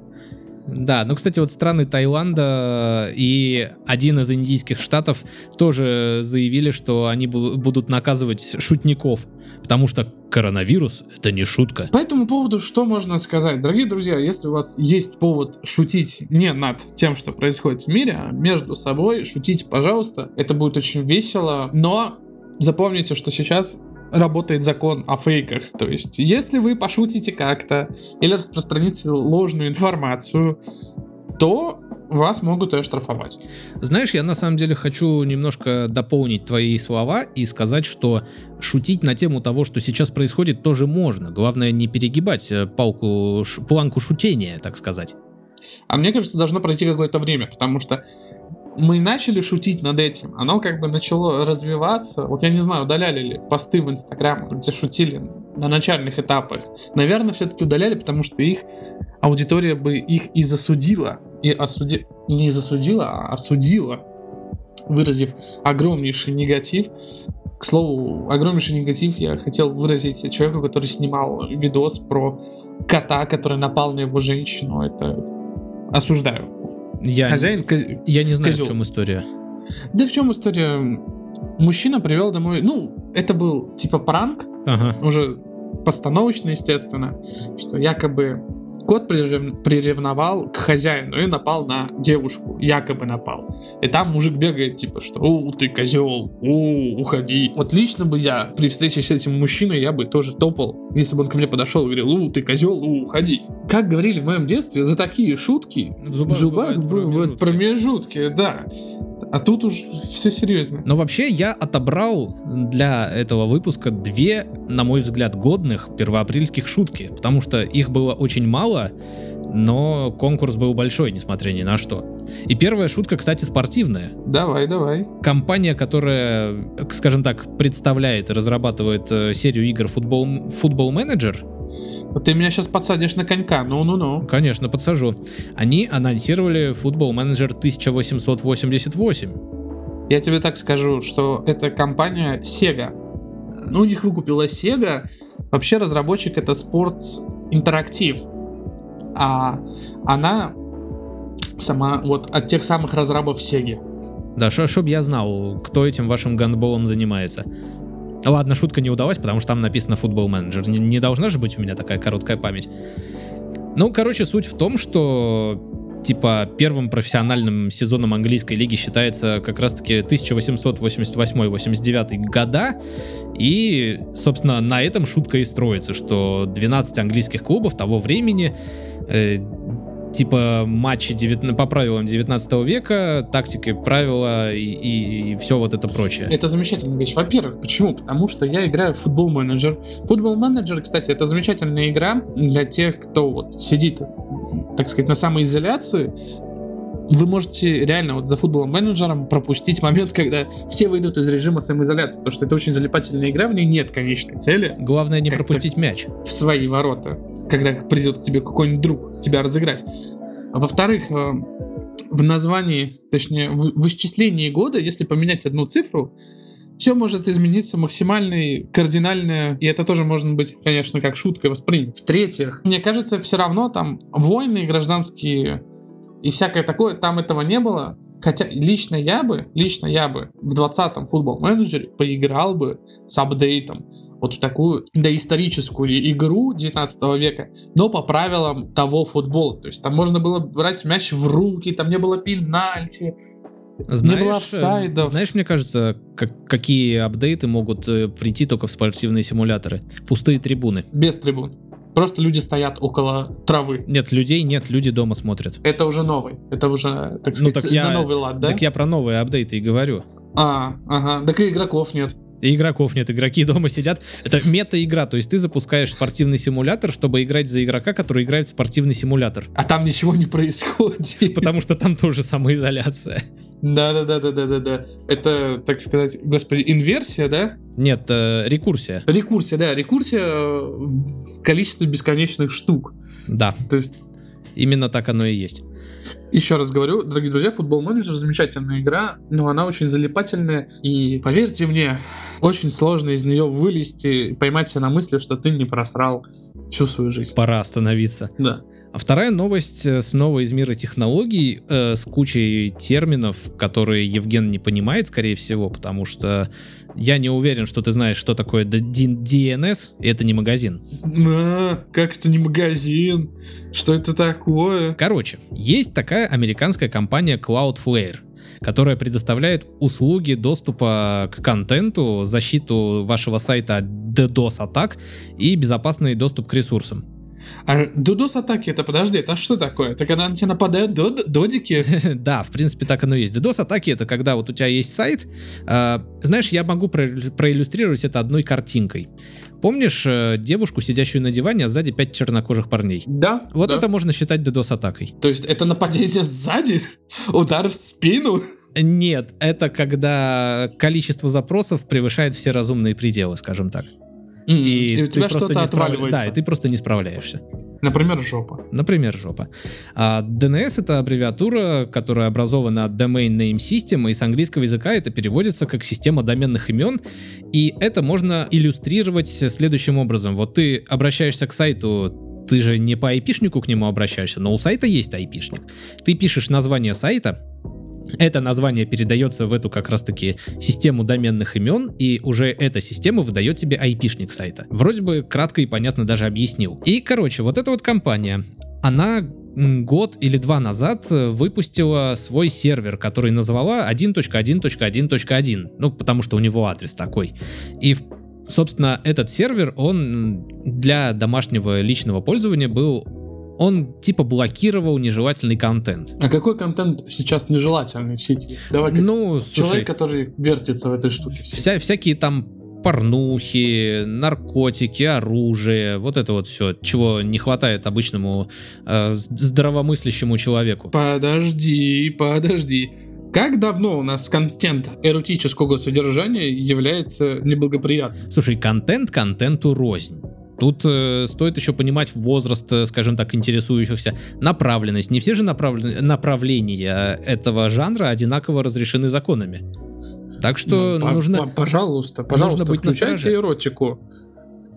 Да, ну, кстати, вот страны Таиланда и один из индийских штатов тоже заявили, что они бу- будут наказывать шутников, потому что коронавирус — это не шутка. По этому поводу что можно сказать? Дорогие друзья, если у вас есть повод шутить не над тем, что происходит в мире, а между собой, шутите, пожалуйста. Это будет очень весело. Но запомните, что сейчас работает закон о фейках. То есть, если вы пошутите как-то или распространите ложную информацию, то вас могут и оштрафовать. Знаешь, я на самом деле хочу немножко дополнить твои слова и сказать, что шутить на тему того, что сейчас происходит, тоже можно. Главное не перегибать э, палку, ш- планку шутения, так сказать. А мне кажется, должно пройти какое-то время, потому что мы начали шутить над этим, оно как бы начало развиваться. Вот я не знаю, удаляли ли посты в Инстаграм, где шутили на начальных этапах. Наверное, все-таки удаляли, потому что их аудитория бы их и засудила. И осуди... не засудила, а осудила, выразив огромнейший негатив. К слову, огромнейший негатив я хотел выразить человеку, который снимал видос про кота, который напал на его женщину. Это осуждаю. Я, Хозяин... я не знаю, козёл. в чем история. Да в чем история? Мужчина привел домой... Ну, это был типа пранк, Ага. уже постановочно, естественно, что якобы кот прирев- приревновал к хозяину и напал на девушку, якобы напал. И там мужик бегает, типа, что «У, ты козел, у, уходи». Вот лично бы я при встрече с этим мужчиной, я бы тоже топал, если бы он ко мне подошел и говорил «У, ты козел, у, уходи». Как говорили в моем детстве, за такие шутки В в зубах зубах бывают бывают промежутки, да. А тут уж все серьезно. Но вообще я отобрал для этого выпуска две, на мой взгляд, годных первоапрельских шутки, потому что их было очень мало, но конкурс был большой, несмотря ни на что. И первая шутка, кстати, спортивная. Давай, давай. Компания, которая, скажем так, представляет и разрабатывает э, серию игр футбол, футбол менеджер, Вот ты меня сейчас подсадишь на конька, ну-ну-ну. конечно, подсажу, они анонсировали футбол менеджер 1888. Я тебе так скажу, что это компания Sega. Ну, у них выкупила Sega. Вообще разработчик это Sports Interactive. А она сама вот от тех самых разрабов Sega. Да, чтобы я знал, кто этим вашим гандболом занимается. Ладно, шутка не удалась, потому что там написано футбол менеджер. Не, не должна же быть у меня такая короткая память. Ну, короче, суть в том, что типа первым профессиональным сезоном английской лиги считается как раз-таки 1888-89 года. И, собственно, на этом шутка и строится, что 12 английских клубов того времени э, типа матчи 19 по правилам 19 века, тактики, правила и, все вот это прочее. Это замечательная вещь. Во-первых, почему? Потому что я играю в футбол менеджер. Футбол менеджер, кстати, это замечательная игра для тех, кто вот сидит, так сказать, на самоизоляции. Вы можете реально вот за футболом менеджером пропустить момент, когда все выйдут из режима самоизоляции, потому что это очень залипательная игра, в ней нет конечной цели Главное не пропустить мяч. в свои ворота, когда придет к тебе какой-нибудь друг тебя разыграть. А во-вторых, э, в названии, точнее, в исчислении года, если поменять одну цифру, все может измениться максимально кардинально, и это тоже можно быть, конечно, как шуткой воспринято. В-третьих, мне кажется, все равно там войны гражданские и всякое такое, там этого не было. Хотя лично я бы, лично я бы в 20-м футбол менеджере поиграл бы с апдейтом вот в такую доисторическую игру 19 века, но по правилам того футбола. То есть там можно было брать мяч в руки, там не было пенальти. Знаешь, было э, офсайдов. знаешь, мне кажется, как- какие апдейты могут э, прийти только в спортивные симуляторы? Пустые трибуны. Без трибун. Просто люди стоят около травы. Нет, людей нет, люди дома смотрят. Это уже новый. Это уже, так Ну, сказать, так я- на новый лад, да? Так я про новые апдейты и говорю. А, ага. Так и игроков нет. И игроков нет, игроки [LAUGHS] дома сидят. Это мета-игра, то есть ты запускаешь спортивный симулятор, чтобы играть за игрока, который играет в спортивный симулятор. А там ничего не происходит. Потому что там тоже самоизоляция. Да-да-да-да-да-да. Это, так сказать, господи, инверсия, да? Нет, э, рекурсия. Рекурсия, да, рекурсия э, в количестве бесконечных штук. Да, То есть, именно так оно и есть. Еще раз говорю, дорогие друзья, футбол менеджер замечательная игра, но она очень залипательная. И поверьте мне, очень сложно из нее вылезти, поймать себя на мысли, что ты не просрал всю свою жизнь. Пора остановиться. Да. А вторая новость э, снова из мира технологий э, с кучей терминов, которые Евген не понимает, скорее всего, потому что я не уверен, что ты знаешь, что такое DNS, и это не магазин. А, как это не магазин? Что это такое? Короче, есть такая американская компания Cloudflare, которая предоставляет услуги доступа к контенту, защиту вашего сайта от DDoS-атак и безопасный доступ к ресурсам. А дудос атаки это подожди, это что такое? Это когда на тебя нападают дод- додики? [LAUGHS] Да, в принципе, так оно и есть. DDoS-атаки — это когда вот у тебя есть сайт. э, знаешь, я могу про- проиллюстрировать это одной картинкой. Помнишь э, девушку, сидящую на диване, а сзади пять чернокожих парней? Да. Вот да. это можно считать DDoS-атакой. То есть это нападение сзади? [LAUGHS] Удар в спину? Нет, это когда количество запросов превышает все разумные пределы, скажем так. И, у ты тебя что-то не справ- отваливается. Да, и ты просто не справляешься. Например, жопа. Например, жопа. А DNS — это аббревиатура, которая образована от Domain Name System, и с английского языка это переводится как система доменных имен, и это можно иллюстрировать следующим образом. Вот ты обращаешься к сайту, ты же не по айпишнику к нему обращаешься, но у сайта есть айпишник. Ты пишешь название сайта, это название передается в эту как раз-таки систему доменных имен, и уже эта система выдает тебе айпишник сайта. Вроде бы кратко и понятно даже объяснил. И, короче, вот эта вот компания, она год или два назад э, выпустила свой сервер, который назвала 1.1.1.1, ну, потому что у него адрес такой. И Собственно, этот сервер, он для домашнего личного пользования был он типа блокировал нежелательный контент. А какой контент сейчас нежелательный в сети? Давай как Ну, слушай, человек, который вертится в этой штуке. всей. вся, всякие там порнухи, наркотики, оружие, вот это вот все, чего не хватает обычному э, здравомыслящему человеку. Подожди, подожди. Как давно у нас контент эротического содержания является неблагоприятным? Слушай, контент контенту рознь. Тут э, стоит еще понимать возраст, э, скажем так, интересующихся, направленность. Не все же направлен- направления этого жанра одинаково разрешены законами. Так что Ну, нужно... по- пожалуйста, пожалуйста, быть включайте эротику.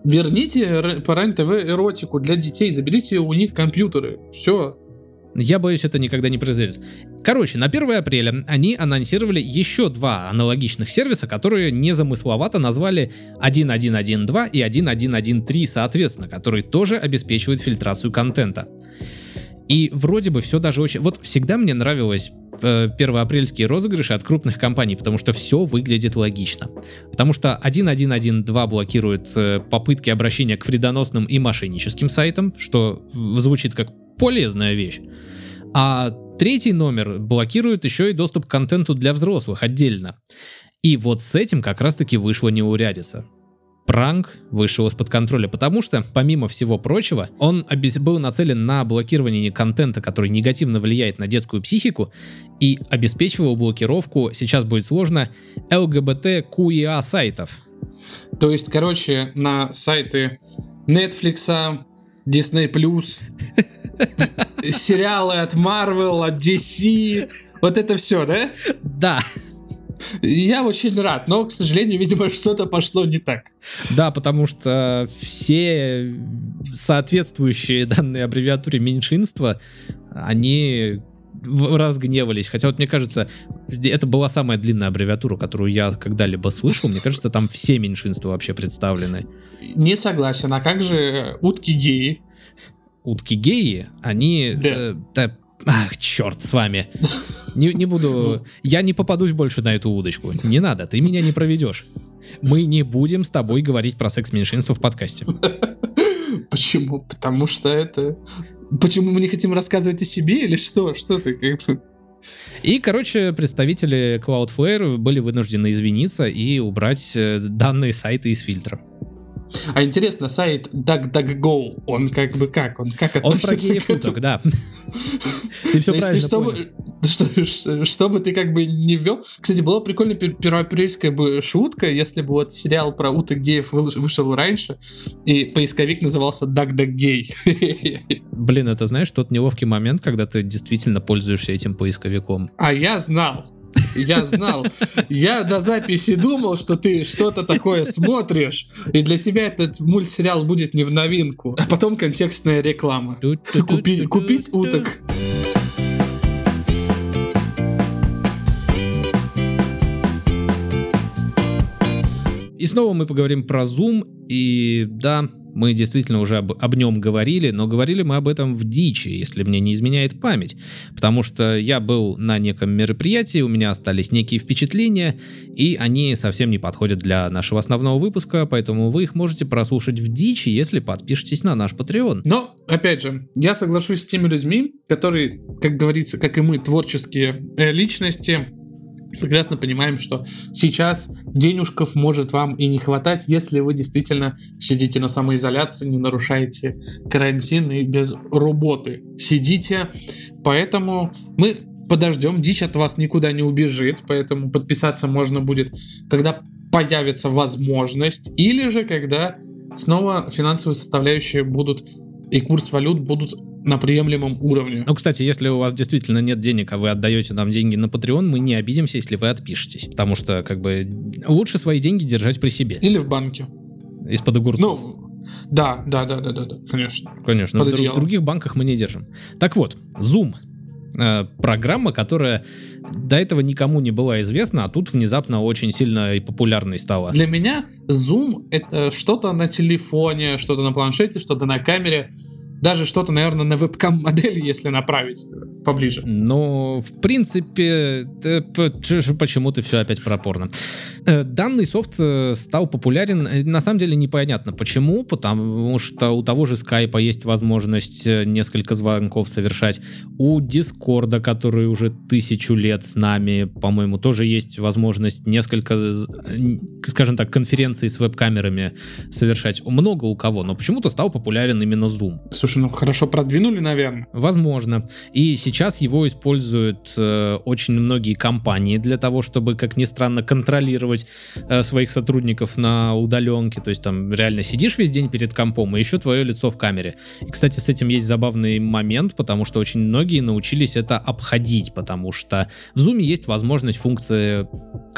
Верните по РЕН-ТВ эротику для детей, заберите у них компьютеры. Все. Я боюсь, это никогда не произойдет. Короче, на 1 апреля они анонсировали еще два аналогичных сервиса, которые незамысловато назвали 1112 и 1113 соответственно, которые тоже обеспечивают фильтрацию контента. И вроде бы все даже очень... Вот всегда мне нравилось э, первоапрельские розыгрыши от крупных компаний, потому что все выглядит логично. Потому что 1112 блокирует э, попытки обращения к вредоносным и мошенническим сайтам, что звучит как полезная вещь. А третий номер блокирует еще и доступ к контенту для взрослых отдельно. И вот с этим как раз-таки вышла неурядица. Пранк вышел из-под контроля, потому что, помимо всего прочего, он был нацелен на блокирование контента, который негативно влияет на детскую психику, и обеспечивал блокировку, сейчас будет сложно, ЛГБТ-КУИА сайтов. То есть, короче, на сайты Netflix, Disney+, сериалы от Marvel, от DC, вот это все, да? Да, Я очень рад, но, к сожалению, видимо, что-то пошло не так. Да, потому что все соответствующие данной аббревиатуре меньшинства, они разгневались. Хотя вот мне кажется, это была самая длинная аббревиатура, которую я когда-либо слышал. Мне кажется, там все меньшинства вообще представлены. Не согласен, а как же э, утки геи? Утки геи, они... Да. э, да, ах, черт с вами. Не, не буду... Я не попадусь больше на эту удочку. Не надо, ты меня не проведешь. Мы не будем с тобой говорить про секс-меньшинство в подкасте. Почему? Потому что это... Почему мы не хотим рассказывать о себе или что? Что ты как. И, короче, представители Cloudflare были вынуждены извиниться и убрать э, данные сайта из фильтра. А интересно, сайт DuckDuckGo, он как бы как? Он как Он про геев уток, да. [LAUGHS] Ты все правильно чтобы, [LAUGHS] что- что- чтобы ты как бы не ввел... Кстати, была прикольная пер- первоапрельская бы шутка, если бы вот сериал про уток геев вышел раньше, и поисковик назывался DuckDuckGay. [LAUGHS] Блин, это знаешь, тот неловкий момент, когда ты действительно пользуешься этим поисковиком. А я знал. Я знал. Я до записи думал, что ты что-то такое смотришь, и для тебя этот мультсериал будет не в новинку. А потом контекстная реклама. Купи- купить уток. И снова мы поговорим про Zoom, и да, мы действительно уже об, об нем говорили, но говорили мы об этом в дичи, если мне не изменяет память, потому что я был на неком мероприятии, у меня остались некие впечатления, и они совсем не подходят для нашего основного выпуска, поэтому вы их можете прослушать в дичи, если подпишетесь на наш Patreon. Но, опять же, я соглашусь с теми людьми, которые, как говорится, как и мы, творческие э, личности, прекрасно понимаем, что сейчас денежков может вам и не хватать, если вы действительно сидите на самоизоляции, не нарушаете карантин и без работы сидите. Поэтому мы подождем, дичь от вас никуда не убежит, поэтому подписаться можно будет, когда появится возможность, или же когда снова финансовые составляющие будут и курс валют будут на приемлемом уровне. Ну, кстати, если у вас действительно нет денег, а вы отдаете нам деньги на Patreon, мы не обидимся, если вы отпишетесь. Потому что, как бы, лучше свои деньги держать при себе. Или в банке. Из-под огурцов. Ну, да, да, да, да, да, да, конечно. Конечно, под в, в других банках мы не держим. Так вот, Zoom. Э, программа, которая до этого никому не была известна, а тут внезапно очень сильно и популярной стала. Для меня Zoom это что-то на телефоне, что-то на планшете, что-то на камере, даже что-то, наверное, на вебкам-модели, если направить поближе. Но, в принципе, почему-то все опять пропорно. Э, Данный софт э, стал популярен, э, на самом деле непонятно почему, потому что у того же скайпа есть возможность несколько звонков совершать. У Дискорда, который уже тысячу лет с нами, по-моему, тоже есть возможность несколько, скажем так, конференций с веб-камерами совершать. Много у кого, но почему-то стал популярен именно Zoom. Слушай, ну хорошо продвинули, наверное. Возможно. И сейчас его используют э, очень многие компании для того, чтобы, как ни странно, контролировать э, своих сотрудников на удаленке. То есть там реально сидишь весь день перед компом, и еще твое лицо в камере. И, кстати, с этим есть забавный момент, потому что очень многие научились это обходить, потому что в Zoom есть возможность функции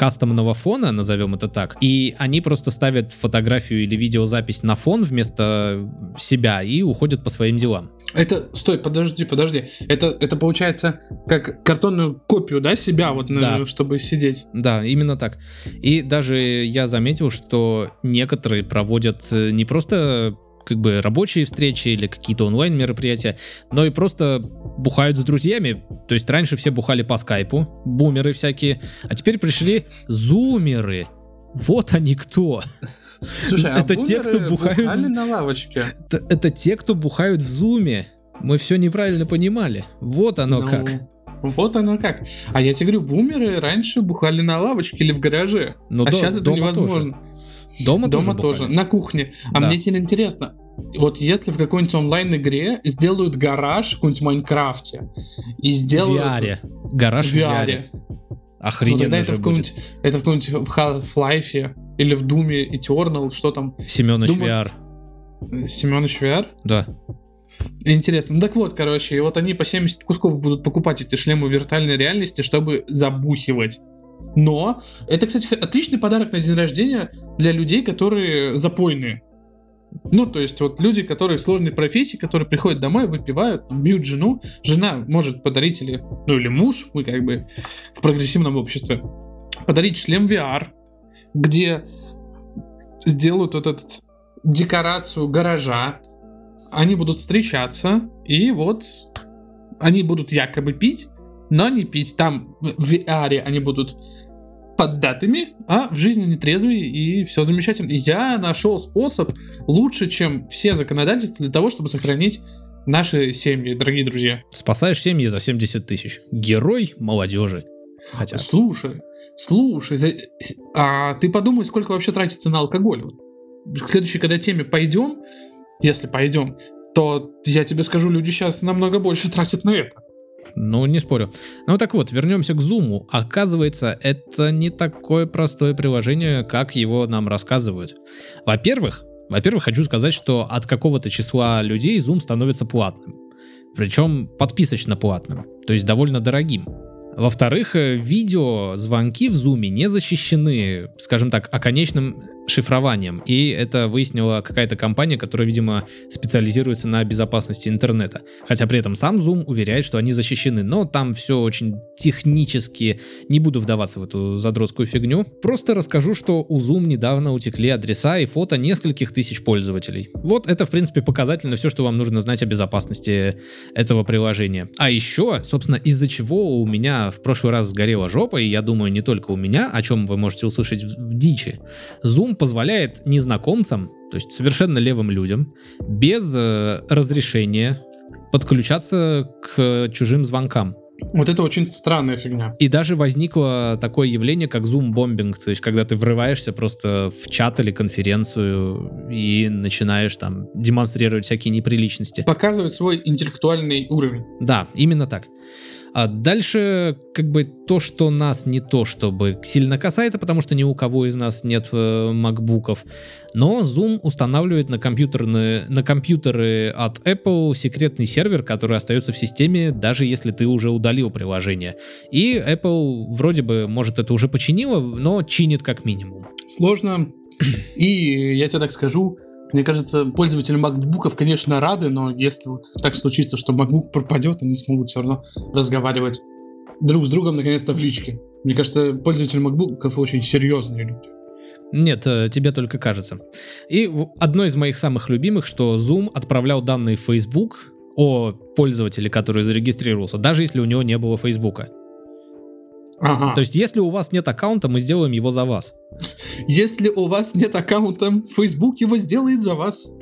кастомного фона, назовем это так, и они просто ставят фотографию или видеозапись на фон вместо себя и уходят по своим делам. Это, стой, подожди, подожди. Это, это получается как картонную копию, да, себя, вот, на- Да. чтобы сидеть. Да, именно так. И даже я заметил, что некоторые проводят э, не просто как бы рабочие встречи или какие-то онлайн мероприятия, но и просто бухают с друзьями. То есть раньше все бухали по скайпу, бумеры всякие, а теперь пришли зумеры. Вот они кто. Слушай, а Это те, кто бухают- на лавочке. Это, это те, кто бухают в зуме. Мы все неправильно понимали. Вот оно Ну, как. Вот оно как. А я тебе говорю, бумеры раньше бухали на лавочке или в гараже. Но а до- сейчас это невозможно. Дома, Дома тоже. тоже, на кухне. А Да. мне теперь интересно, вот если в какой-нибудь онлайн-игре сделают гараж в каком-нибудь Майнкрафте и В сделают... VR. Гараж в в VR. Ну, Охрененно тогда это в каком-нибудь, это в каком-нибудь в Half-Life или в Думе Eternal, что там. Семёныч Думаю- VR. Семенович VR? Да. Интересно. Ну так вот, короче, и вот они по 70 кусков будут покупать эти шлемы виртуальной реальности, чтобы забухивать. Но это, кстати, отличный подарок на день рождения для людей, которые запойные. Ну, то есть вот люди, которые в сложной профессии, которые приходят домой, выпивают, бьют жену, жена может подарить или, ну или муж, мы как бы в прогрессивном обществе, подарить шлем VR, где сделают вот этот декорацию гаража, они будут встречаться, и вот они будут якобы пить, но не пить. Там в VR они будут поддатыми, а в жизни нетрезвые, и все замечательно. И я нашел способ лучше, чем все законодательства для того, чтобы сохранить наши семьи, дорогие друзья. Спасаешь семьи за 70 тысяч. Герой молодежи. Хотя... Слушай, слушай, а ты подумай, сколько вообще тратится на алкоголь. К следующей, когда теме пойдем, если пойдем, то я тебе скажу, люди сейчас намного больше тратят на это. Ну, не спорю. Ну так вот, вернемся к Zoom. Оказывается, это не такое простое приложение, как его нам рассказывают. Во-первых, во-первых, хочу сказать, что от какого-то числа людей Zoom становится платным. Причем подписочно платным, то есть довольно дорогим. Во-вторых, э, видеозвонки в Zoom не защищены, скажем так, оконечным шифрованием. И это выяснила какая-то компания, которая, видимо, специализируется на безопасности интернета. Хотя при этом сам Zoom уверяет, что они защищены. Но там все очень технически. Не буду вдаваться в эту задротскую фигню. Просто расскажу, что у Zoom недавно утекли адреса и фото нескольких тысяч пользователей. Вот это, в принципе, показательно все, что вам нужно знать о безопасности этого приложения. А еще, собственно, из-за чего у меня в прошлый раз сгорела жопа, и я думаю, не только у меня, о чем вы можете услышать в, дичи. Zoom позволяет незнакомцам, то есть совершенно левым людям, без э, разрешения подключаться к чужим звонкам. Вот это очень странная фигня. И даже возникло такое явление, как зум-бомбинг, то есть когда ты врываешься просто в чат или конференцию и начинаешь там демонстрировать всякие неприличности. Показывать свой интеллектуальный уровень. Да, именно так. А дальше, как бы, то, что нас не то, чтобы сильно касается, потому что ни у кого из нас нет э, макбуков, но Zoom устанавливает на, компьютерные, на компьютеры от Apple секретный сервер, который остается в системе, даже если ты уже удалил приложение. И Apple вроде бы, может, это уже починила, но чинит как минимум. Сложно. И я тебе так скажу, мне кажется, пользователи макбуков, конечно, рады, но если вот так случится, что макбук пропадет, они смогут все равно разговаривать друг с другом наконец-то в личке. Мне кажется, пользователи макбуков очень серьезные люди. Нет, э, тебе только кажется. И одно из моих самых любимых, что Zoom отправлял данные в Facebook о пользователе, который зарегистрировался, даже если у него не было Фейсбука. Ага. То есть, если у вас нет аккаунта, мы сделаем его за вас. Если у вас нет аккаунта, Facebook его сделает за вас.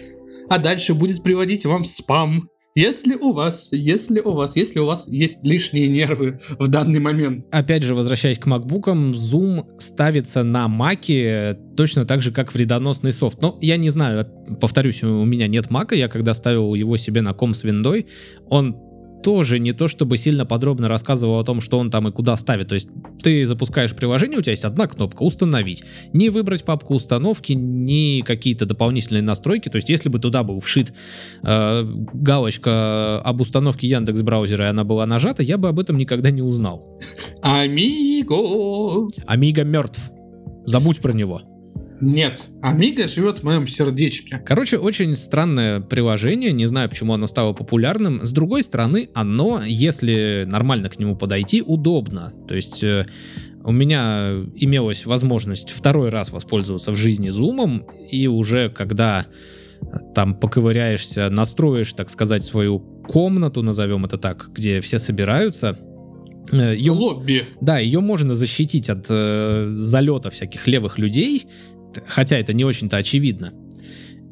А дальше будет приводить вам спам. Если у вас, если у вас, если у вас есть лишние нервы в данный момент. Опять же, возвращаясь к макбукам, Zoom ставится на маке точно так же, как вредоносный софт. Но я не знаю, повторюсь, у меня нет мака, я когда ставил его себе на ком с виндой, он тоже не то чтобы сильно подробно рассказывал о том, что он там и куда ставит. То есть ты запускаешь приложение, у тебя есть одна кнопка «Установить». Не выбрать папку установки, ни какие-то дополнительные настройки. То есть если бы туда был вшит э, галочка об установке Яндекс браузера, и она была нажата, я бы об этом никогда не узнал. Амиго. Амиго мертв. Забудь про него. Нет, Амиго живет в моем сердечке. Короче, очень странное приложение, не знаю, почему оно стало популярным. С другой стороны, оно, если нормально к нему подойти, удобно. То есть э, у меня имелась возможность второй раз воспользоваться в жизни зумом, и уже когда э, там поковыряешься, настроишь, так сказать, свою комнату, назовем это так, где все собираются, э, её- Лобби. да, ее можно защитить от э, залета всяких левых людей, хотя это не очень-то очевидно.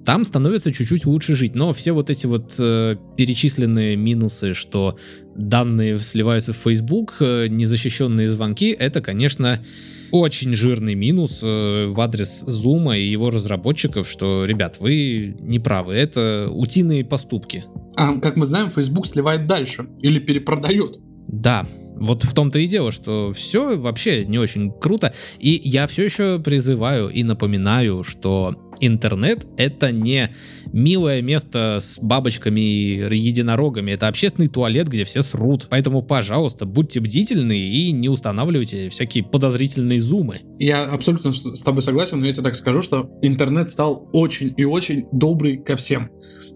Там становится чуть-чуть лучше жить, но все вот эти вот э, перечисленные минусы, что данные сливаются в Facebook, э, незащищенные звонки, это, конечно, очень жирный минус э, в адрес Zoom и его разработчиков, что, ребят, вы не правы, это утиные поступки. А, как мы знаем, Facebook сливает дальше. Или перепродает. Да, вот в том-то и дело, что все вообще не очень круто. И я все еще призываю и напоминаю, что интернет это не милое место с бабочками и единорогами. Это общественный туалет, где все срут. Поэтому, пожалуйста, будьте бдительны и не устанавливайте всякие подозрительные зумы. Я абсолютно с тобой согласен, но я тебе так скажу, что интернет стал очень и очень добрый ко всем.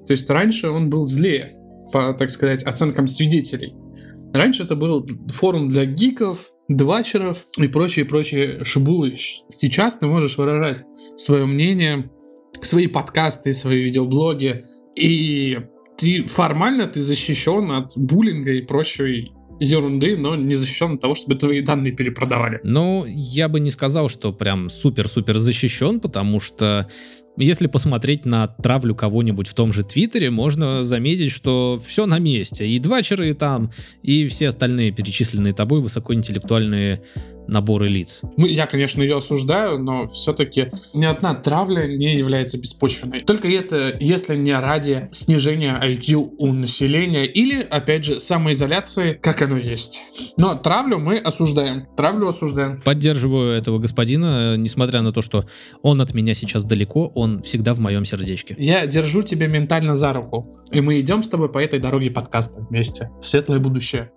То есть раньше он был злее, по, так сказать, оценкам свидетелей. Раньше это был форум для гиков, двачеров и прочие-прочие шибулы. Сейчас ты можешь выражать свое мнение, свои подкасты, свои видеоблоги, и ты формально ты защищен от буллинга и прочей ерунды, но не защищен от того, чтобы твои данные перепродавали. Ну, я бы не сказал, что прям супер-супер защищен, потому что если посмотреть на травлю кого-нибудь в том же Твиттере, можно заметить, что все на месте. И двачеры там, и все остальные перечисленные тобой высокоинтеллектуальные наборы лиц. Ну, я, конечно, ее осуждаю, но все-таки ни одна травля не является беспочвенной. Только это, если не ради снижения IQ у населения или, опять же, самоизоляции, как оно есть. Но травлю мы осуждаем. Травлю осуждаем. Поддерживаю этого господина, несмотря на то, что он от меня сейчас далеко, он всегда в моем сердечке. Я держу тебя ментально за руку. И мы идем с тобой по этой дороге подкаста вместе. Светлое будущее.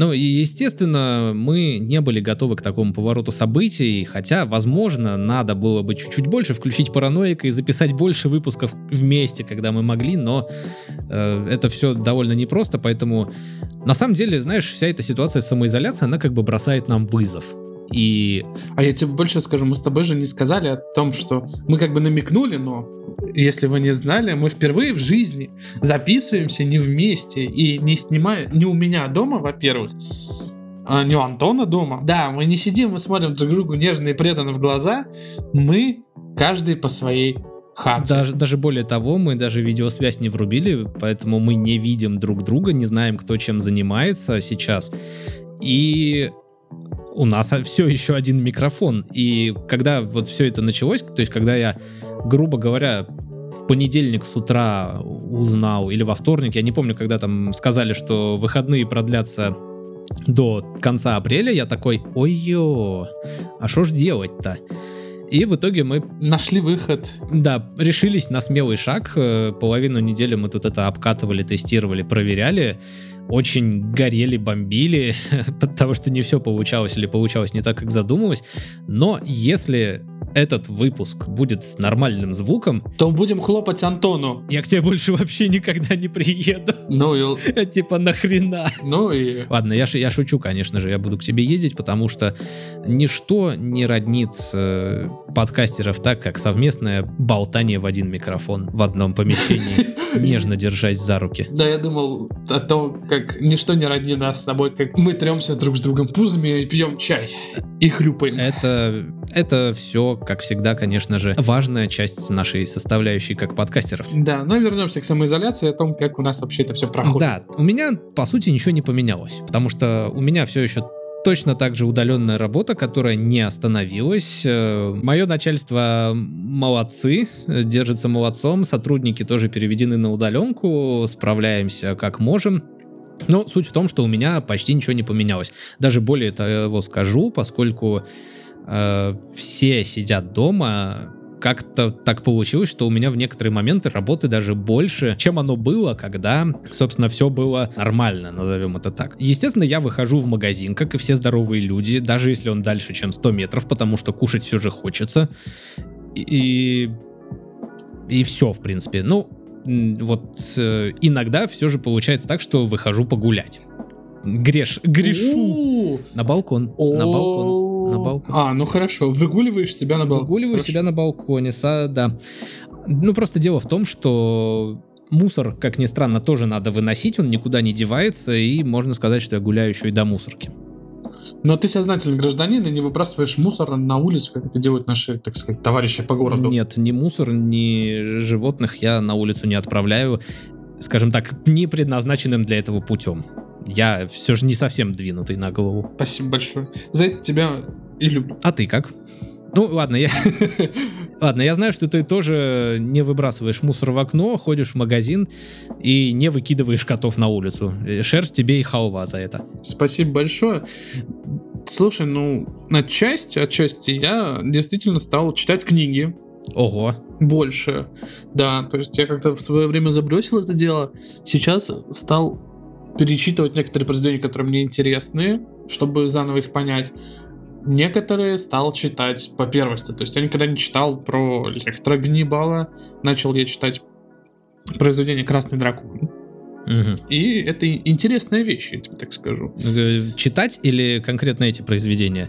Ну и, естественно, мы не были готовы к такому повороту событий, хотя, возможно, надо было бы чуть-чуть больше включить параноика и записать больше выпусков вместе, когда мы могли, но э, это все довольно непросто, поэтому на самом деле, знаешь, вся эта ситуация самоизоляции, она как бы бросает нам вызов. И... А я тебе больше скажу, мы с тобой же не сказали о том, что мы как бы намекнули, но если вы не знали, мы впервые в жизни записываемся не вместе и не снимая, не у меня дома, во-первых, а не у Антона дома. Да, мы не сидим, мы смотрим друг другу нежно и преданно в глаза, мы каждый по своей хате. Даже, даже более того, мы даже видеосвязь не врубили, поэтому мы не видим друг друга, не знаем, кто чем занимается сейчас. И у нас все еще один микрофон. И когда вот все это началось, то есть когда я, грубо говоря, в понедельник с утра узнал, или во вторник, я не помню, когда там сказали, что выходные продлятся до конца апреля, я такой, ой-ё, а что ж делать-то? И в итоге мы... Нашли выход. Да, решились на смелый шаг. Э, половину недели мы тут это обкатывали, тестировали, проверяли очень горели, бомбили, [LAUGHS] потому что не все получалось или получалось не так, как задумывалось. Но если этот выпуск будет с нормальным звуком, то будем хлопать Антону. Я к тебе больше вообще никогда не приеду. Ну и... [LAUGHS] Типа нахрена. Ну и... Ладно, я, я шучу, конечно же, я буду к тебе ездить, потому что ничто не роднит э, подкастеров так, как совместное болтание в один микрофон в одном помещении, [LAUGHS] нежно держась за руки. Да, я думал о том, как ничто не роднит нас с тобой, как мы тремся друг с другом пузами и пьем чай и хлюпаем. Это, это все как всегда, конечно же, важная часть нашей составляющей как подкастеров. Да, но вернемся к самоизоляции, о том, как у нас вообще это все проходит. Да, у меня, по сути, ничего не поменялось, потому что у меня все еще точно так же удаленная работа, которая не остановилась. Э, Мое начальство молодцы, держится молодцом, сотрудники тоже переведены на удаленку, справляемся как можем. Но суть в том, что у меня почти ничего не поменялось. Даже более того скажу, поскольку э, все сидят дома, как-то так получилось, что у меня в некоторые моменты работы даже больше, чем оно было, когда, собственно, все было нормально, назовем это так. Естественно, я выхожу в магазин, как и все здоровые люди, даже если он дальше, чем 100 метров, потому что кушать все же хочется. И... И все, в принципе. Ну, вот э, иногда все же получается так, что выхожу погулять. Греш, грешу на балкон, на балкон на балкон. А, ну хорошо, выгуливаешь себя на балконе. Выгуливаю хорошо. себя на балконе, са, да. Ну, просто дело в том, что мусор, как ни странно, тоже надо выносить, он никуда не девается, и можно сказать, что я гуляю еще и до мусорки. Но ты сознательный гражданин и не выбрасываешь мусор на улицу, как это делают наши, так сказать, товарищи по городу. Нет, ни мусор, ни животных я на улицу не отправляю, скажем так, не предназначенным для этого путем. Я все же не совсем двинутый на голову. Спасибо большое. За это тебя и люблю. А ты как? Ну, ладно, я... [LAUGHS] Ладно, я знаю, что ты тоже не выбрасываешь мусор в окно, ходишь в магазин и не выкидываешь котов на улицу. Шерсть тебе и халва за это. Спасибо большое. Слушай, ну, отчасти, отчасти я действительно стал читать книги. Ого. Больше. Да, то есть я как-то в свое время забросил это дело. Сейчас стал перечитывать некоторые произведения, которые мне интересны, чтобы заново их понять. Некоторые стал читать по первости. То есть я никогда не читал про Лектора Гнибала. Начал я читать произведение «Красный дракон». Угу. И это интересная вещь, я тебе так скажу. Читать или конкретно эти произведения?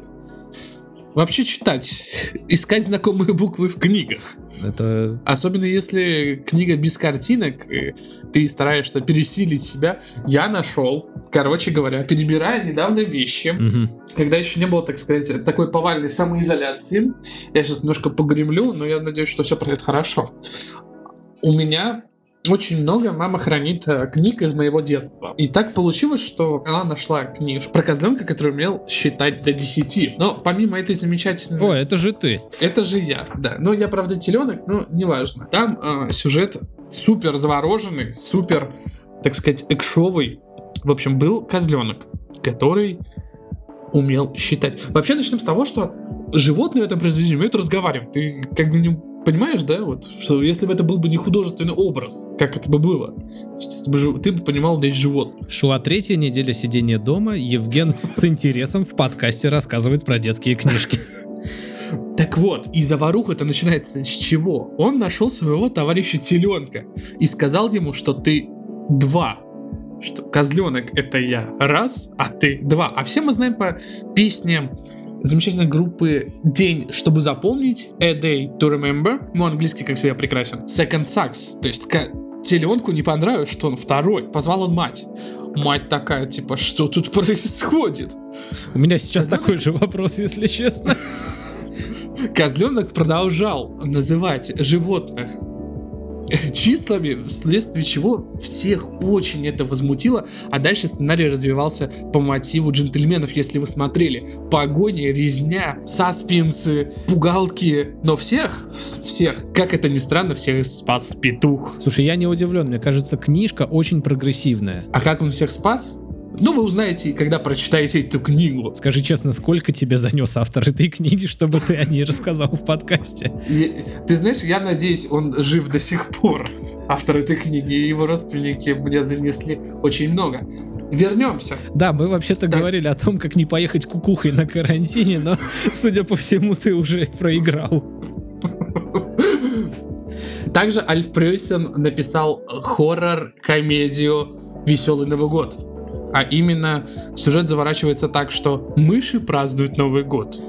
Вообще читать, [LAUGHS] искать знакомые буквы в книгах. Это... Особенно если книга без картинок, и ты стараешься пересилить себя. Я нашел, короче говоря, перебирая недавно вещи, Мгм. когда еще не было, так сказать, такой повальной самоизоляции. Я сейчас немножко погремлю, но я надеюсь, что все пройдет хорошо. У меня очень много мама хранит э, книг из моего детства. И так получилось, что она нашла книжку про козленка, который умел считать до 10. Но помимо этой замечательной... О, это же ты. Это же я, да. Но я, правда, теленок, но неважно. Там э, сюжет супер завороженный, супер, так сказать, экшовый. В общем, был козленок, который умел считать. Вообще, начнем с того, что животные в этом произведении умеют разговаривать. Ты как бы не понимаешь, да, вот, что если бы это был бы не художественный образ, как это бы было, если бы ты бы понимал здесь животных. Шла третья неделя сидения дома. Евген [LAUGHS] с интересом в подкасте рассказывает про детские книжки. [LAUGHS] Так вот, и заваруха-то начинается с чего? Он нашел своего товарища Теленка и сказал ему, что ты два. Что козленок это я раз, а ты два. А все мы знаем по песне замечательной группы День, чтобы запомнить, A Day to Remember. Мой английский, как всегда, прекрасен. Second Sucks. То есть ко- Теленку не понравилось, что он второй. Позвал он мать. Мать такая, типа, что тут происходит? У меня сейчас такой же вопрос, если честно. Козленок продолжал называть животных [LAUGHS] числами, вследствие чего всех очень это возмутило, а дальше сценарий развивался по мотиву джентльменов, если вы смотрели. Погоня, резня, саспенсы, пугалки, но всех, всех, как это ни странно, всех спас петух. Слушай, я не удивлен. Мне кажется, книжка очень прогрессивная. А как он всех спас? Ну, вы узнаете, когда прочитаете эту книгу. Скажи честно, сколько тебе занес автор этой книги, чтобы ты о ней рассказал в подкасте? И, ты знаешь, я надеюсь, он жив до сих пор, автор этой книги, и его родственники мне занесли очень много. Вернемся. Да, мы вообще-то Так. говорили о том, как не поехать кукухой на карантине, но, судя по всему, ты уже проиграл. Также Альф Прёйсен написал хоррор-комедию «Веселый Новый год». А именно, сюжет заворачивается так, что мыши празднуют Новый год.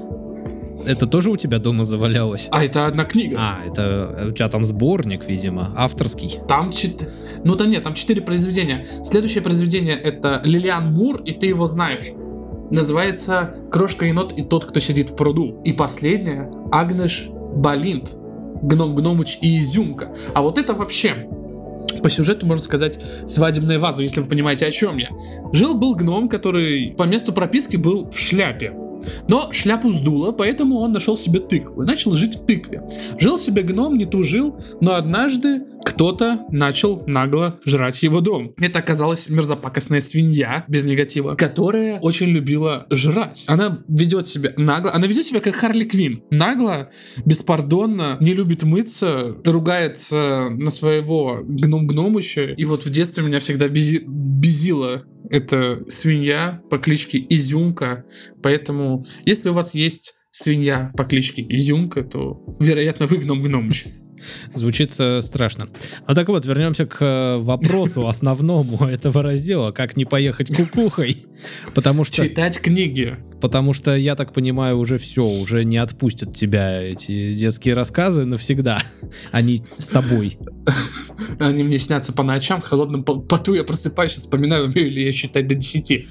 Это тоже у тебя дома завалялось? А это одна книга. А, это у тебя там сборник, видимо, авторский. Там чет... Ну да нет, там четыре произведения. Следующее произведение это Лилиан Мур, и ты его знаешь. Называется «Крошка енот и тот, кто сидит в пруду». И последнее Агнеш Балинт. Гном Гномыч и Изюмка. А вот это вообще по сюжету, можно сказать, свадебная ваза, если вы понимаете, о чем я. Жил-был гном, который по месту прописки был в шляпе. Но шляпу сдуло, поэтому он нашел себе тыкву и начал жить в тыкве. Жил себе гном, не тужил, но однажды кто-то начал нагло жрать его дом. Это оказалась мерзопакостная свинья, без негатива, которая очень любила жрать. Она ведет себя нагло, она ведет себя как Харли Квин. Нагло, беспардонно, не любит мыться, ругается на своего гном-гномыча. И вот в детстве меня всегда бези- безила эта свинья по кличке Изюмка. Поэтому, если у вас есть свинья по кличке Изюмка, то, вероятно, вы гном-гномыч. Звучит э, страшно. А так вот, вернемся к э, вопросу основному [LAUGHS] этого раздела, как не поехать кукухой. [LAUGHS] Потому что, Читать книги. потому что, я так понимаю, уже все, уже не отпустят тебя эти детские рассказы навсегда. [LAUGHS] Они с тобой. Они мне снятся по ночам, в холодном по- поту я просыпаюсь и вспоминаю, умею ли я считать до 10.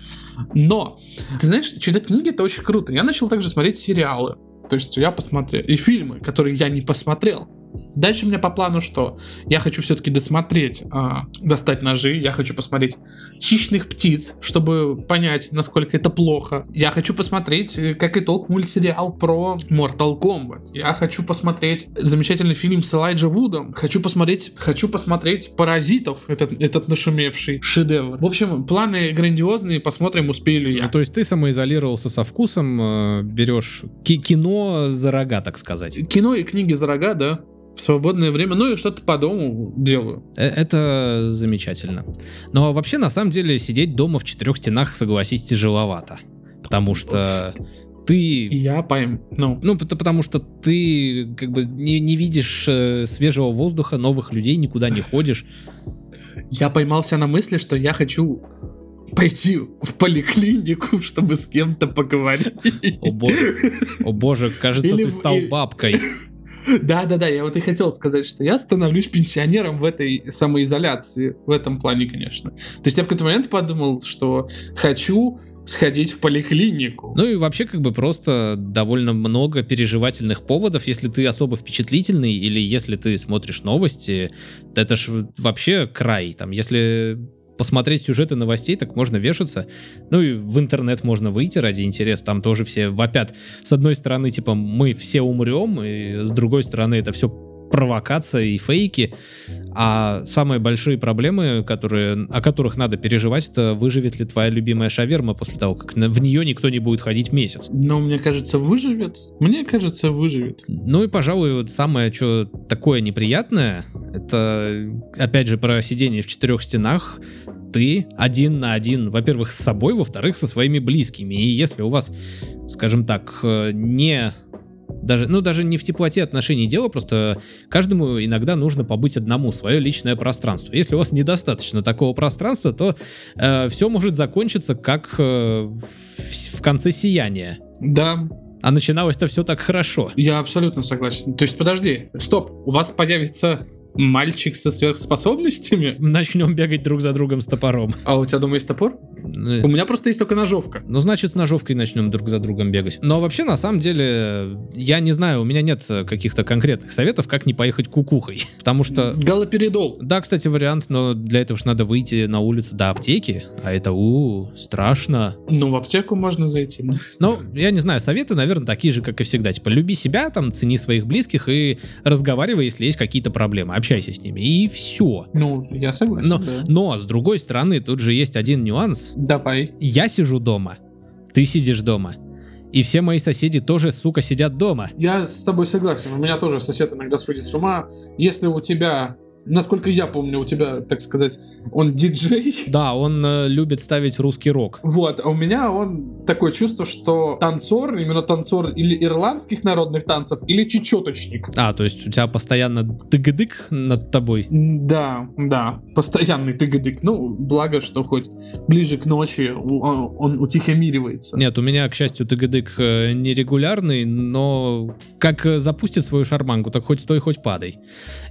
Но, ты знаешь, читать книги это очень круто. Я начал также смотреть сериалы. То есть я посмотрел и фильмы, которые я не посмотрел. Дальше у меня по плану что? Я хочу все-таки досмотреть, а, достать ножи, я хочу посмотреть хищных птиц, чтобы понять, насколько это плохо. Я хочу посмотреть, э, как итог, мультсериал про Mortal Kombat. Я хочу посмотреть замечательный фильм с Элайджа Вудом. Хочу посмотреть, хочу посмотреть Паразитов, этот, этот нашумевший шедевр. В общем, планы грандиозные, посмотрим, успею ли я. Ну, то есть ты самоизолировался со вкусом, э, берешь ки- кино за рога, так сказать. Кино и книги за рога, да, в свободное время, ну и что-то по дому делаю. Э, Это замечательно. Но вообще, на самом деле, сидеть дома в четырех стенах, согласись, тяжеловато. Потому что ты... Я пойм, ну, Ну, пот- потому что ты как бы не, не видишь э, свежего воздуха, новых людей, никуда не ходишь. я поймался на мысли, что я хочу пойти в поликлинику, чтобы с кем-то поговорить. О боже, о боже, кажется, Или ты стал бабкой. Да, да, да, я вот и хотел сказать, что я становлюсь пенсионером в этой самоизоляции, в этом плане, конечно. То есть я в какой-то момент подумал, что хочу сходить в поликлинику. Ну и вообще как бы просто довольно много переживательных поводов, если ты особо впечатлительный или если ты смотришь новости, это ж вообще край. Там, если посмотреть сюжеты новостей, так можно вешаться. Ну и в интернет можно выйти ради интереса. Там тоже все вопят. С одной стороны, типа, мы все умрем, и с другой стороны, это все провокация и фейки. А самые большие проблемы, которые, о которых надо переживать, это выживет ли твоя любимая шаверма после того, как в нее никто не будет ходить месяц. Но мне кажется, выживет. Мне кажется, выживет. Ну и, пожалуй, вот самое, что такое неприятное, это, опять же, про сидение в четырех стенах. Ты один на один, во-первых, с собой, во-вторых, со своими близкими. И если у вас, скажем так, э, не даже, ну, даже не в теплоте отношений дело, просто каждому иногда нужно побыть одному, свое личное пространство. Если у вас недостаточно такого пространства, то все может закончиться как э, в, в конце сияния. Да, А начиналось-то все так хорошо. я абсолютно согласен. То есть, подожди, стоп, у вас появится мальчик со сверхспособностями? [LAUGHS] Начнем бегать друг за другом с топором. [LAUGHS] А у тебя дома есть топор? У Ну, меня просто есть только ножовка. значит, с ножовкой начнем друг за другом бегать. Но вообще, на самом деле, я не знаю, у меня нет э, каких-то конкретных советов, как не поехать кукухой. [LAUGHS] Потому что... Галоперидол. Да, кстати, вариант, но для этого же надо выйти на улицу до аптеки, а это, у, страшно. Ну, в аптеку можно зайти. ну. Ну, я не знаю, советы, наверное, такие же, как и всегда. Типа, люби себя, там, цени своих близких и разговаривай, если есть какие-то проблемы. Общайся с ними. И все. Ну, я согласен, Но, да. но, с другой стороны, тут же есть один нюанс. Давай. Я сижу дома, ты сидишь дома. И все мои соседи тоже, сука, сидят дома. Я с тобой согласен. У меня тоже сосед иногда сходит с ума. Если у тебя, насколько я помню, у тебя, так сказать, он диджей. Да, он э, любит ставить русский рок. Вот, а у меня он такое чувство, что танцор, именно танцор или ирландских народных танцев, или чечеточник. А, то есть у тебя постоянно дык-дык над тобой. Да, да, постоянный тыгадык. Ну, благо, что хоть ближе к ночи у- а, он утихомиривается. Нет, у меня, к счастью, дык э, нерегулярный, но как э, запустит свою шарманку, так хоть стой, хоть падай.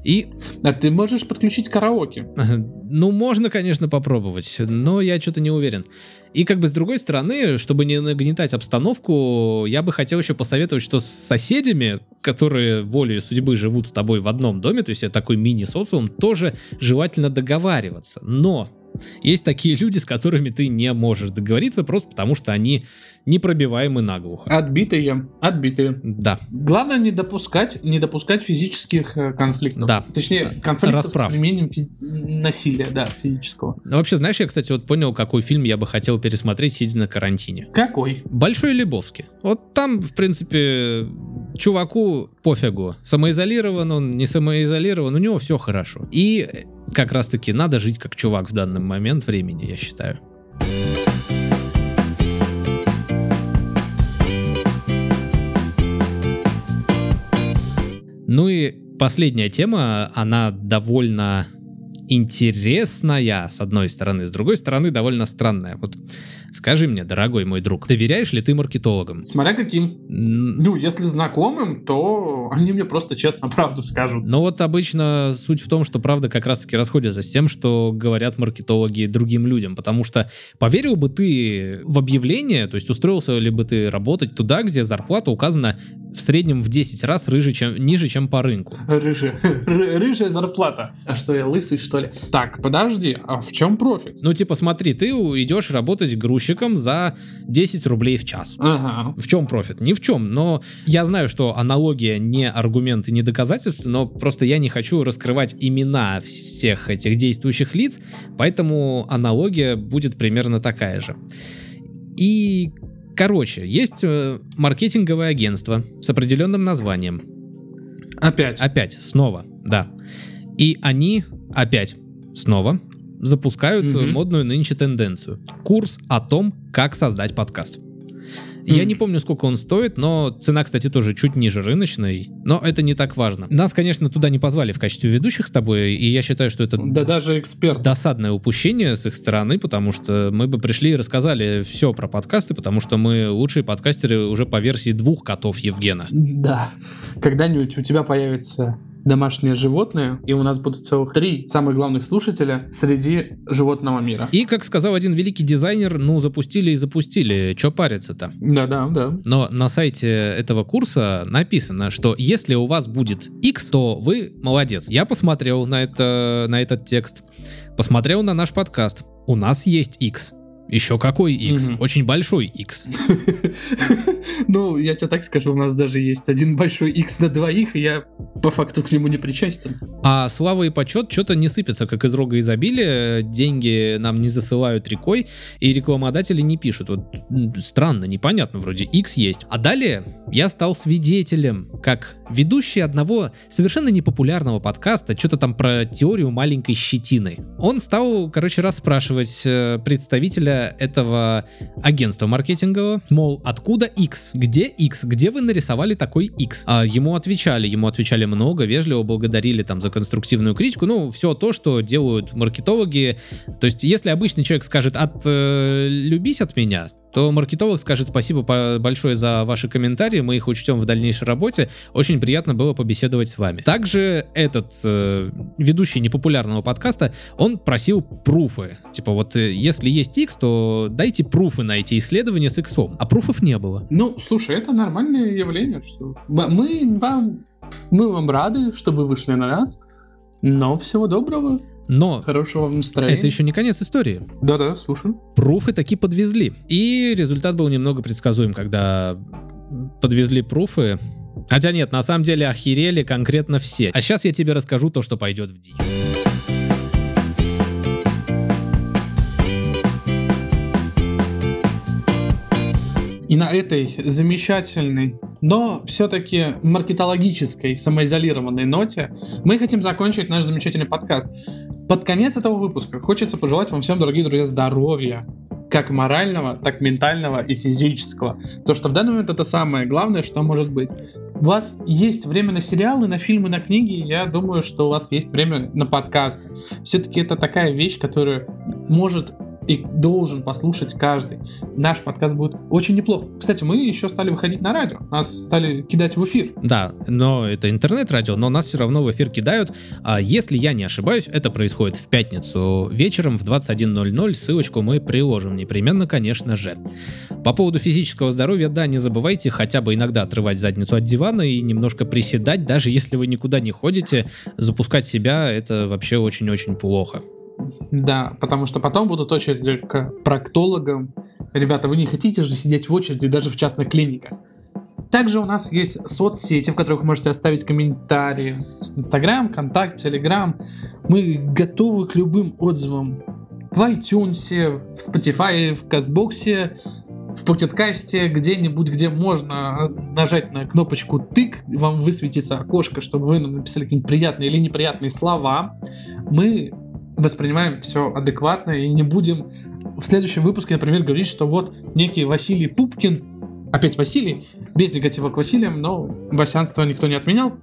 И, А ты можешь подключить караоке. ну, можно, конечно, попробовать, но я что-то не уверен. И как бы с другой стороны, чтобы не нагнетать обстановку, я бы хотел еще посоветовать, что с соседями, которые волей судьбы живут с тобой в одном доме, то есть это такой мини-социум, тоже желательно договариваться. Но есть такие люди, с которыми ты не можешь договориться, просто потому что они непробиваемы наглухо. Отбитые, отбитые. Да. Главное не допускать, не допускать физических э, конфликтов. Да. Точнее, конфликтов Расправ. с применением физ- насилия, да, физического. Ну, Вообще, знаешь, я, кстати, вот понял, какой фильм я бы хотел пересмотреть, сидя на карантине. Какой? Большой Лебовский. Вот там, в принципе, чуваку пофигу. Самоизолирован он, не самоизолирован, у него все хорошо. И как раз-таки надо жить как чувак в данный момент времени, я считаю. Ну и последняя тема, она довольно интересная, с одной стороны, с другой стороны, довольно странная. Вот скажи мне, дорогой мой друг, доверяешь ли ты маркетологам? Смотря каким. М, Ну, если знакомым, то они мне просто честно правду скажут. Но вот обычно суть в том, что правда как раз-таки расходится с тем, что говорят маркетологи другим людям, потому что поверил бы ты в объявление, то есть устроился ли бы ты работать туда, где зарплата указана в среднем в 10 раз рыже, чем, ниже, чем по рынку. Рыжая. Ры- Рыжая зарплата. А что, я лысый, что ли? Так, подожди, а в чем профит? Ну, типа, смотри, ты идешь работать грузчиком за 10 рублей в час. Ага. В чем профит? Ни в чем. Но я знаю, что аналогия не аргумент и не доказательство, но просто я не хочу раскрывать имена всех этих действующих лиц, поэтому аналогия будет примерно такая же. И, короче, есть э, маркетинговое агентство с определенным названием. Опять. Опять, снова, да. И они опять, снова, запускают Мгм. модную нынче тенденцию. Курс о том, как создать подкаст. Я не помню, сколько он стоит, но цена, кстати, тоже чуть ниже рыночной. Но это не так важно. Нас, конечно, туда не позвали в качестве ведущих с тобой, и я считаю, что это Да даже эксперт. досадное упущение с их стороны, потому что мы бы пришли и рассказали все про подкасты, потому что мы лучшие подкастеры уже по версии двух котов Евгена. Да. Когда-нибудь у тебя появится домашнее животное, и у нас будут целых три самых главных слушателя среди животного мира. И, как сказал один великий дизайнер, ну, запустили и запустили, чё париться-то? Да-да, да. Но на сайте этого курса написано, что если у вас будет X, то вы молодец. Я посмотрел на, это, на этот текст, посмотрел на наш подкаст. У нас есть X. Еще какой X? Мгм. Очень большой X. [LAUGHS] Ну, я тебе так скажу, у нас даже есть один большой X на двоих, и я по факту к нему не причастен. А слава и почет что-то не сыпется, как из рога изобилия. Деньги нам не засылают рекой, и рекламодатели не пишут. Вот странно, непонятно, вроде X есть. А далее я стал свидетелем, как ведущий одного совершенно непопулярного подкаста, что-то там про теорию маленькой щетины. Он стал, короче, расспрашивать э, представителя этого агентства маркетингового, мол, откуда X? Где X? Где вы нарисовали такой X? А ему отвечали, ему отвечали много, вежливо благодарили там за конструктивную критику, ну, все то, что делают маркетологи. То есть, если обычный человек скажет от э, «любись от меня», то маркетолог скажет спасибо большое за ваши комментарии, мы их учтем в дальнейшей работе. Очень приятно было побеседовать с вами. Также этот э, ведущий непопулярного подкаста, он просил пруфы. Типа вот э, если есть X, то дайте пруфы на эти исследования с X. А пруфов не было. Ну, слушай, это нормальное явление, что мы вам, мы вам рады, что вы вышли на нас, но всего доброго, Но хорошего вам настроения. это еще не конец истории. Да-да, слушаю. Пруфы таки подвезли. И результат был немного предсказуем, когда подвезли пруфы. Хотя нет, на самом деле охерели конкретно все. А сейчас я тебе расскажу то, что пойдет в дичь. На этой замечательной, но все-таки маркетологической, самоизолированной ноте мы хотим закончить наш замечательный подкаст. Под конец этого выпуска хочется пожелать вам всем, дорогие друзья, здоровья. Как морального, так ментального и физического. То, что в данный момент это самое главное, что может быть. У вас есть время на сериалы, на фильмы, на книги. Я думаю, что у вас есть время на подкасты. Все-таки это такая вещь, которую может и должен послушать каждый. Наш подкаст будет очень неплохо. Кстати, мы еще стали выходить на радио. Нас стали кидать в эфир. Да, но это интернет-радио, но нас все равно в эфир кидают. А если я не ошибаюсь, это происходит в пятницу вечером в 21.00. Ссылочку мы приложим непременно, конечно же. По поводу физического здоровья, да, не забывайте хотя бы иногда отрывать задницу от дивана и немножко приседать, даже если вы никуда не ходите. Запускать себя это вообще очень-очень плохо. Да, потому что потом будут очереди к проктологам. Ребята, вы не хотите же сидеть в очереди даже в частной клинике. Также у нас есть соцсети, в которых вы можете оставить комментарии. Инстаграм, Контакт, Телеграм. Мы готовы к любым отзывам. В iTunes, в Spotify, в Кастбоксе, в Покеткасте, где-нибудь, где можно нажать на кнопочку тык, вам высветится окошко, чтобы вы нам написали какие-нибудь приятные или неприятные слова. Мы воспринимаем все адекватно и не будем в следующем выпуске, например, говорить, что вот некий Василий Пупкин, опять Василий, без негатива к Василиям, но васянство никто не отменял.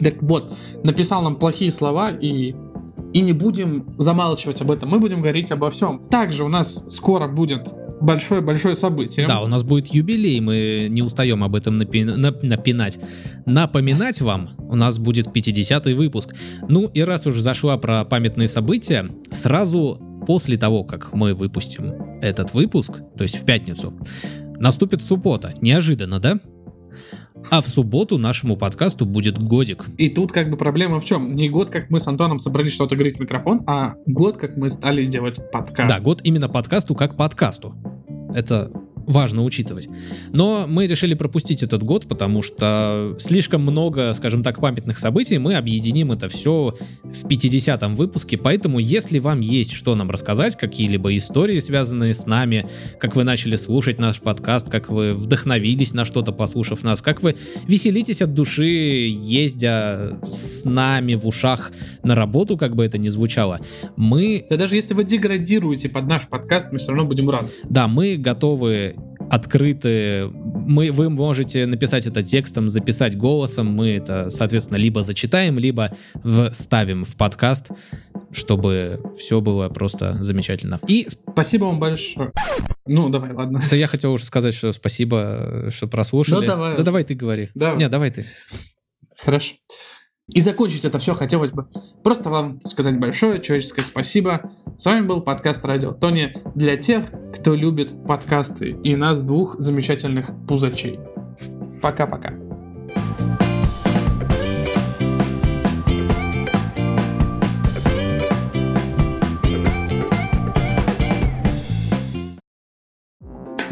Так вот, написал нам плохие слова и и не будем замалчивать об этом, мы будем говорить обо всем. Также у нас скоро будет большое-большое событие. Да, у нас будет юбилей, мы не устаем об этом напи- нап- напинать. Напоминать вам, у нас будет 50-й выпуск. Ну и раз уж зашла про памятные события, сразу после того, как мы выпустим этот выпуск, то есть в пятницу, наступит суббота. Неожиданно, да? А в субботу нашему подкасту будет годик. И тут как бы проблема в чем? Не год, как мы с Антоном собрались что-то говорить в микрофон, а год, как мы стали делать подкаст. Да, год именно подкасту как подкасту. Это важно учитывать. Но мы решили пропустить этот год, потому что слишком много, скажем так, памятных событий. Мы объединим это все в 50-м выпуске. Поэтому, если вам есть что нам рассказать, какие-либо истории, связанные с нами, как вы начали слушать наш подкаст, как вы вдохновились на что-то, послушав нас, как вы веселитесь от души, ездя с нами в ушах на работу, как бы это ни звучало, мы Да даже если вы деградируете под наш подкаст, мы все равно будем рады. Да, мы готовы открыты. Мы, вы можете написать это текстом, записать голосом. Мы это, соответственно, либо зачитаем, либо вставим в подкаст, чтобы все было просто замечательно. И Спасибо вам большое. Ну, давай, ладно. это я хотел уже сказать, что спасибо, что прослушали. Ну, давай. Да давай ты говори. Давай. Не, давай ты. Хорошо. И закончить это все хотелось бы просто вам сказать большое человеческое спасибо. С вами был подкаст Радио Тони для тех, кто любит подкасты и нас двух замечательных пузачей. Пока-пока.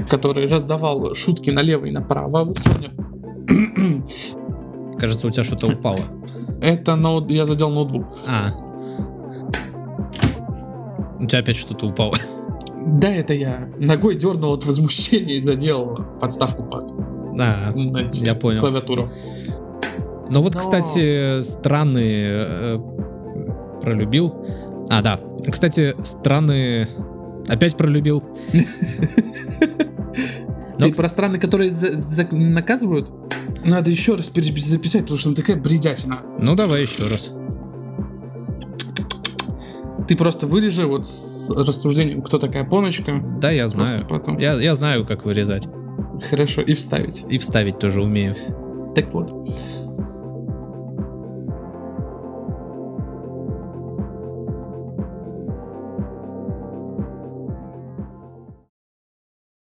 который раздавал шутки налево и направо. Вот сегодня Кажется, у тебя что-то упало. Это ноут... я задел ноутбук. А. У тебя опять что-то упало. Да, это я ногой дернул от возмущения и задел подставку под А, на я понял. клавиатуру. Ну вот, Но- кстати, странный э, пролюбил. А, да. Кстати, странный опять пролюбил. [LAUGHS] Ты про страны, которые наказывают? Надо еще раз перезаписать, потому что она такая бредятина. Ну, давай еще раз. Ты просто вырежи вот с рассуждением, кто такая поночка. Да, я знаю. потом. Я, я знаю, как вырезать. Хорошо, и вставить. И вставить тоже умею. Так вот.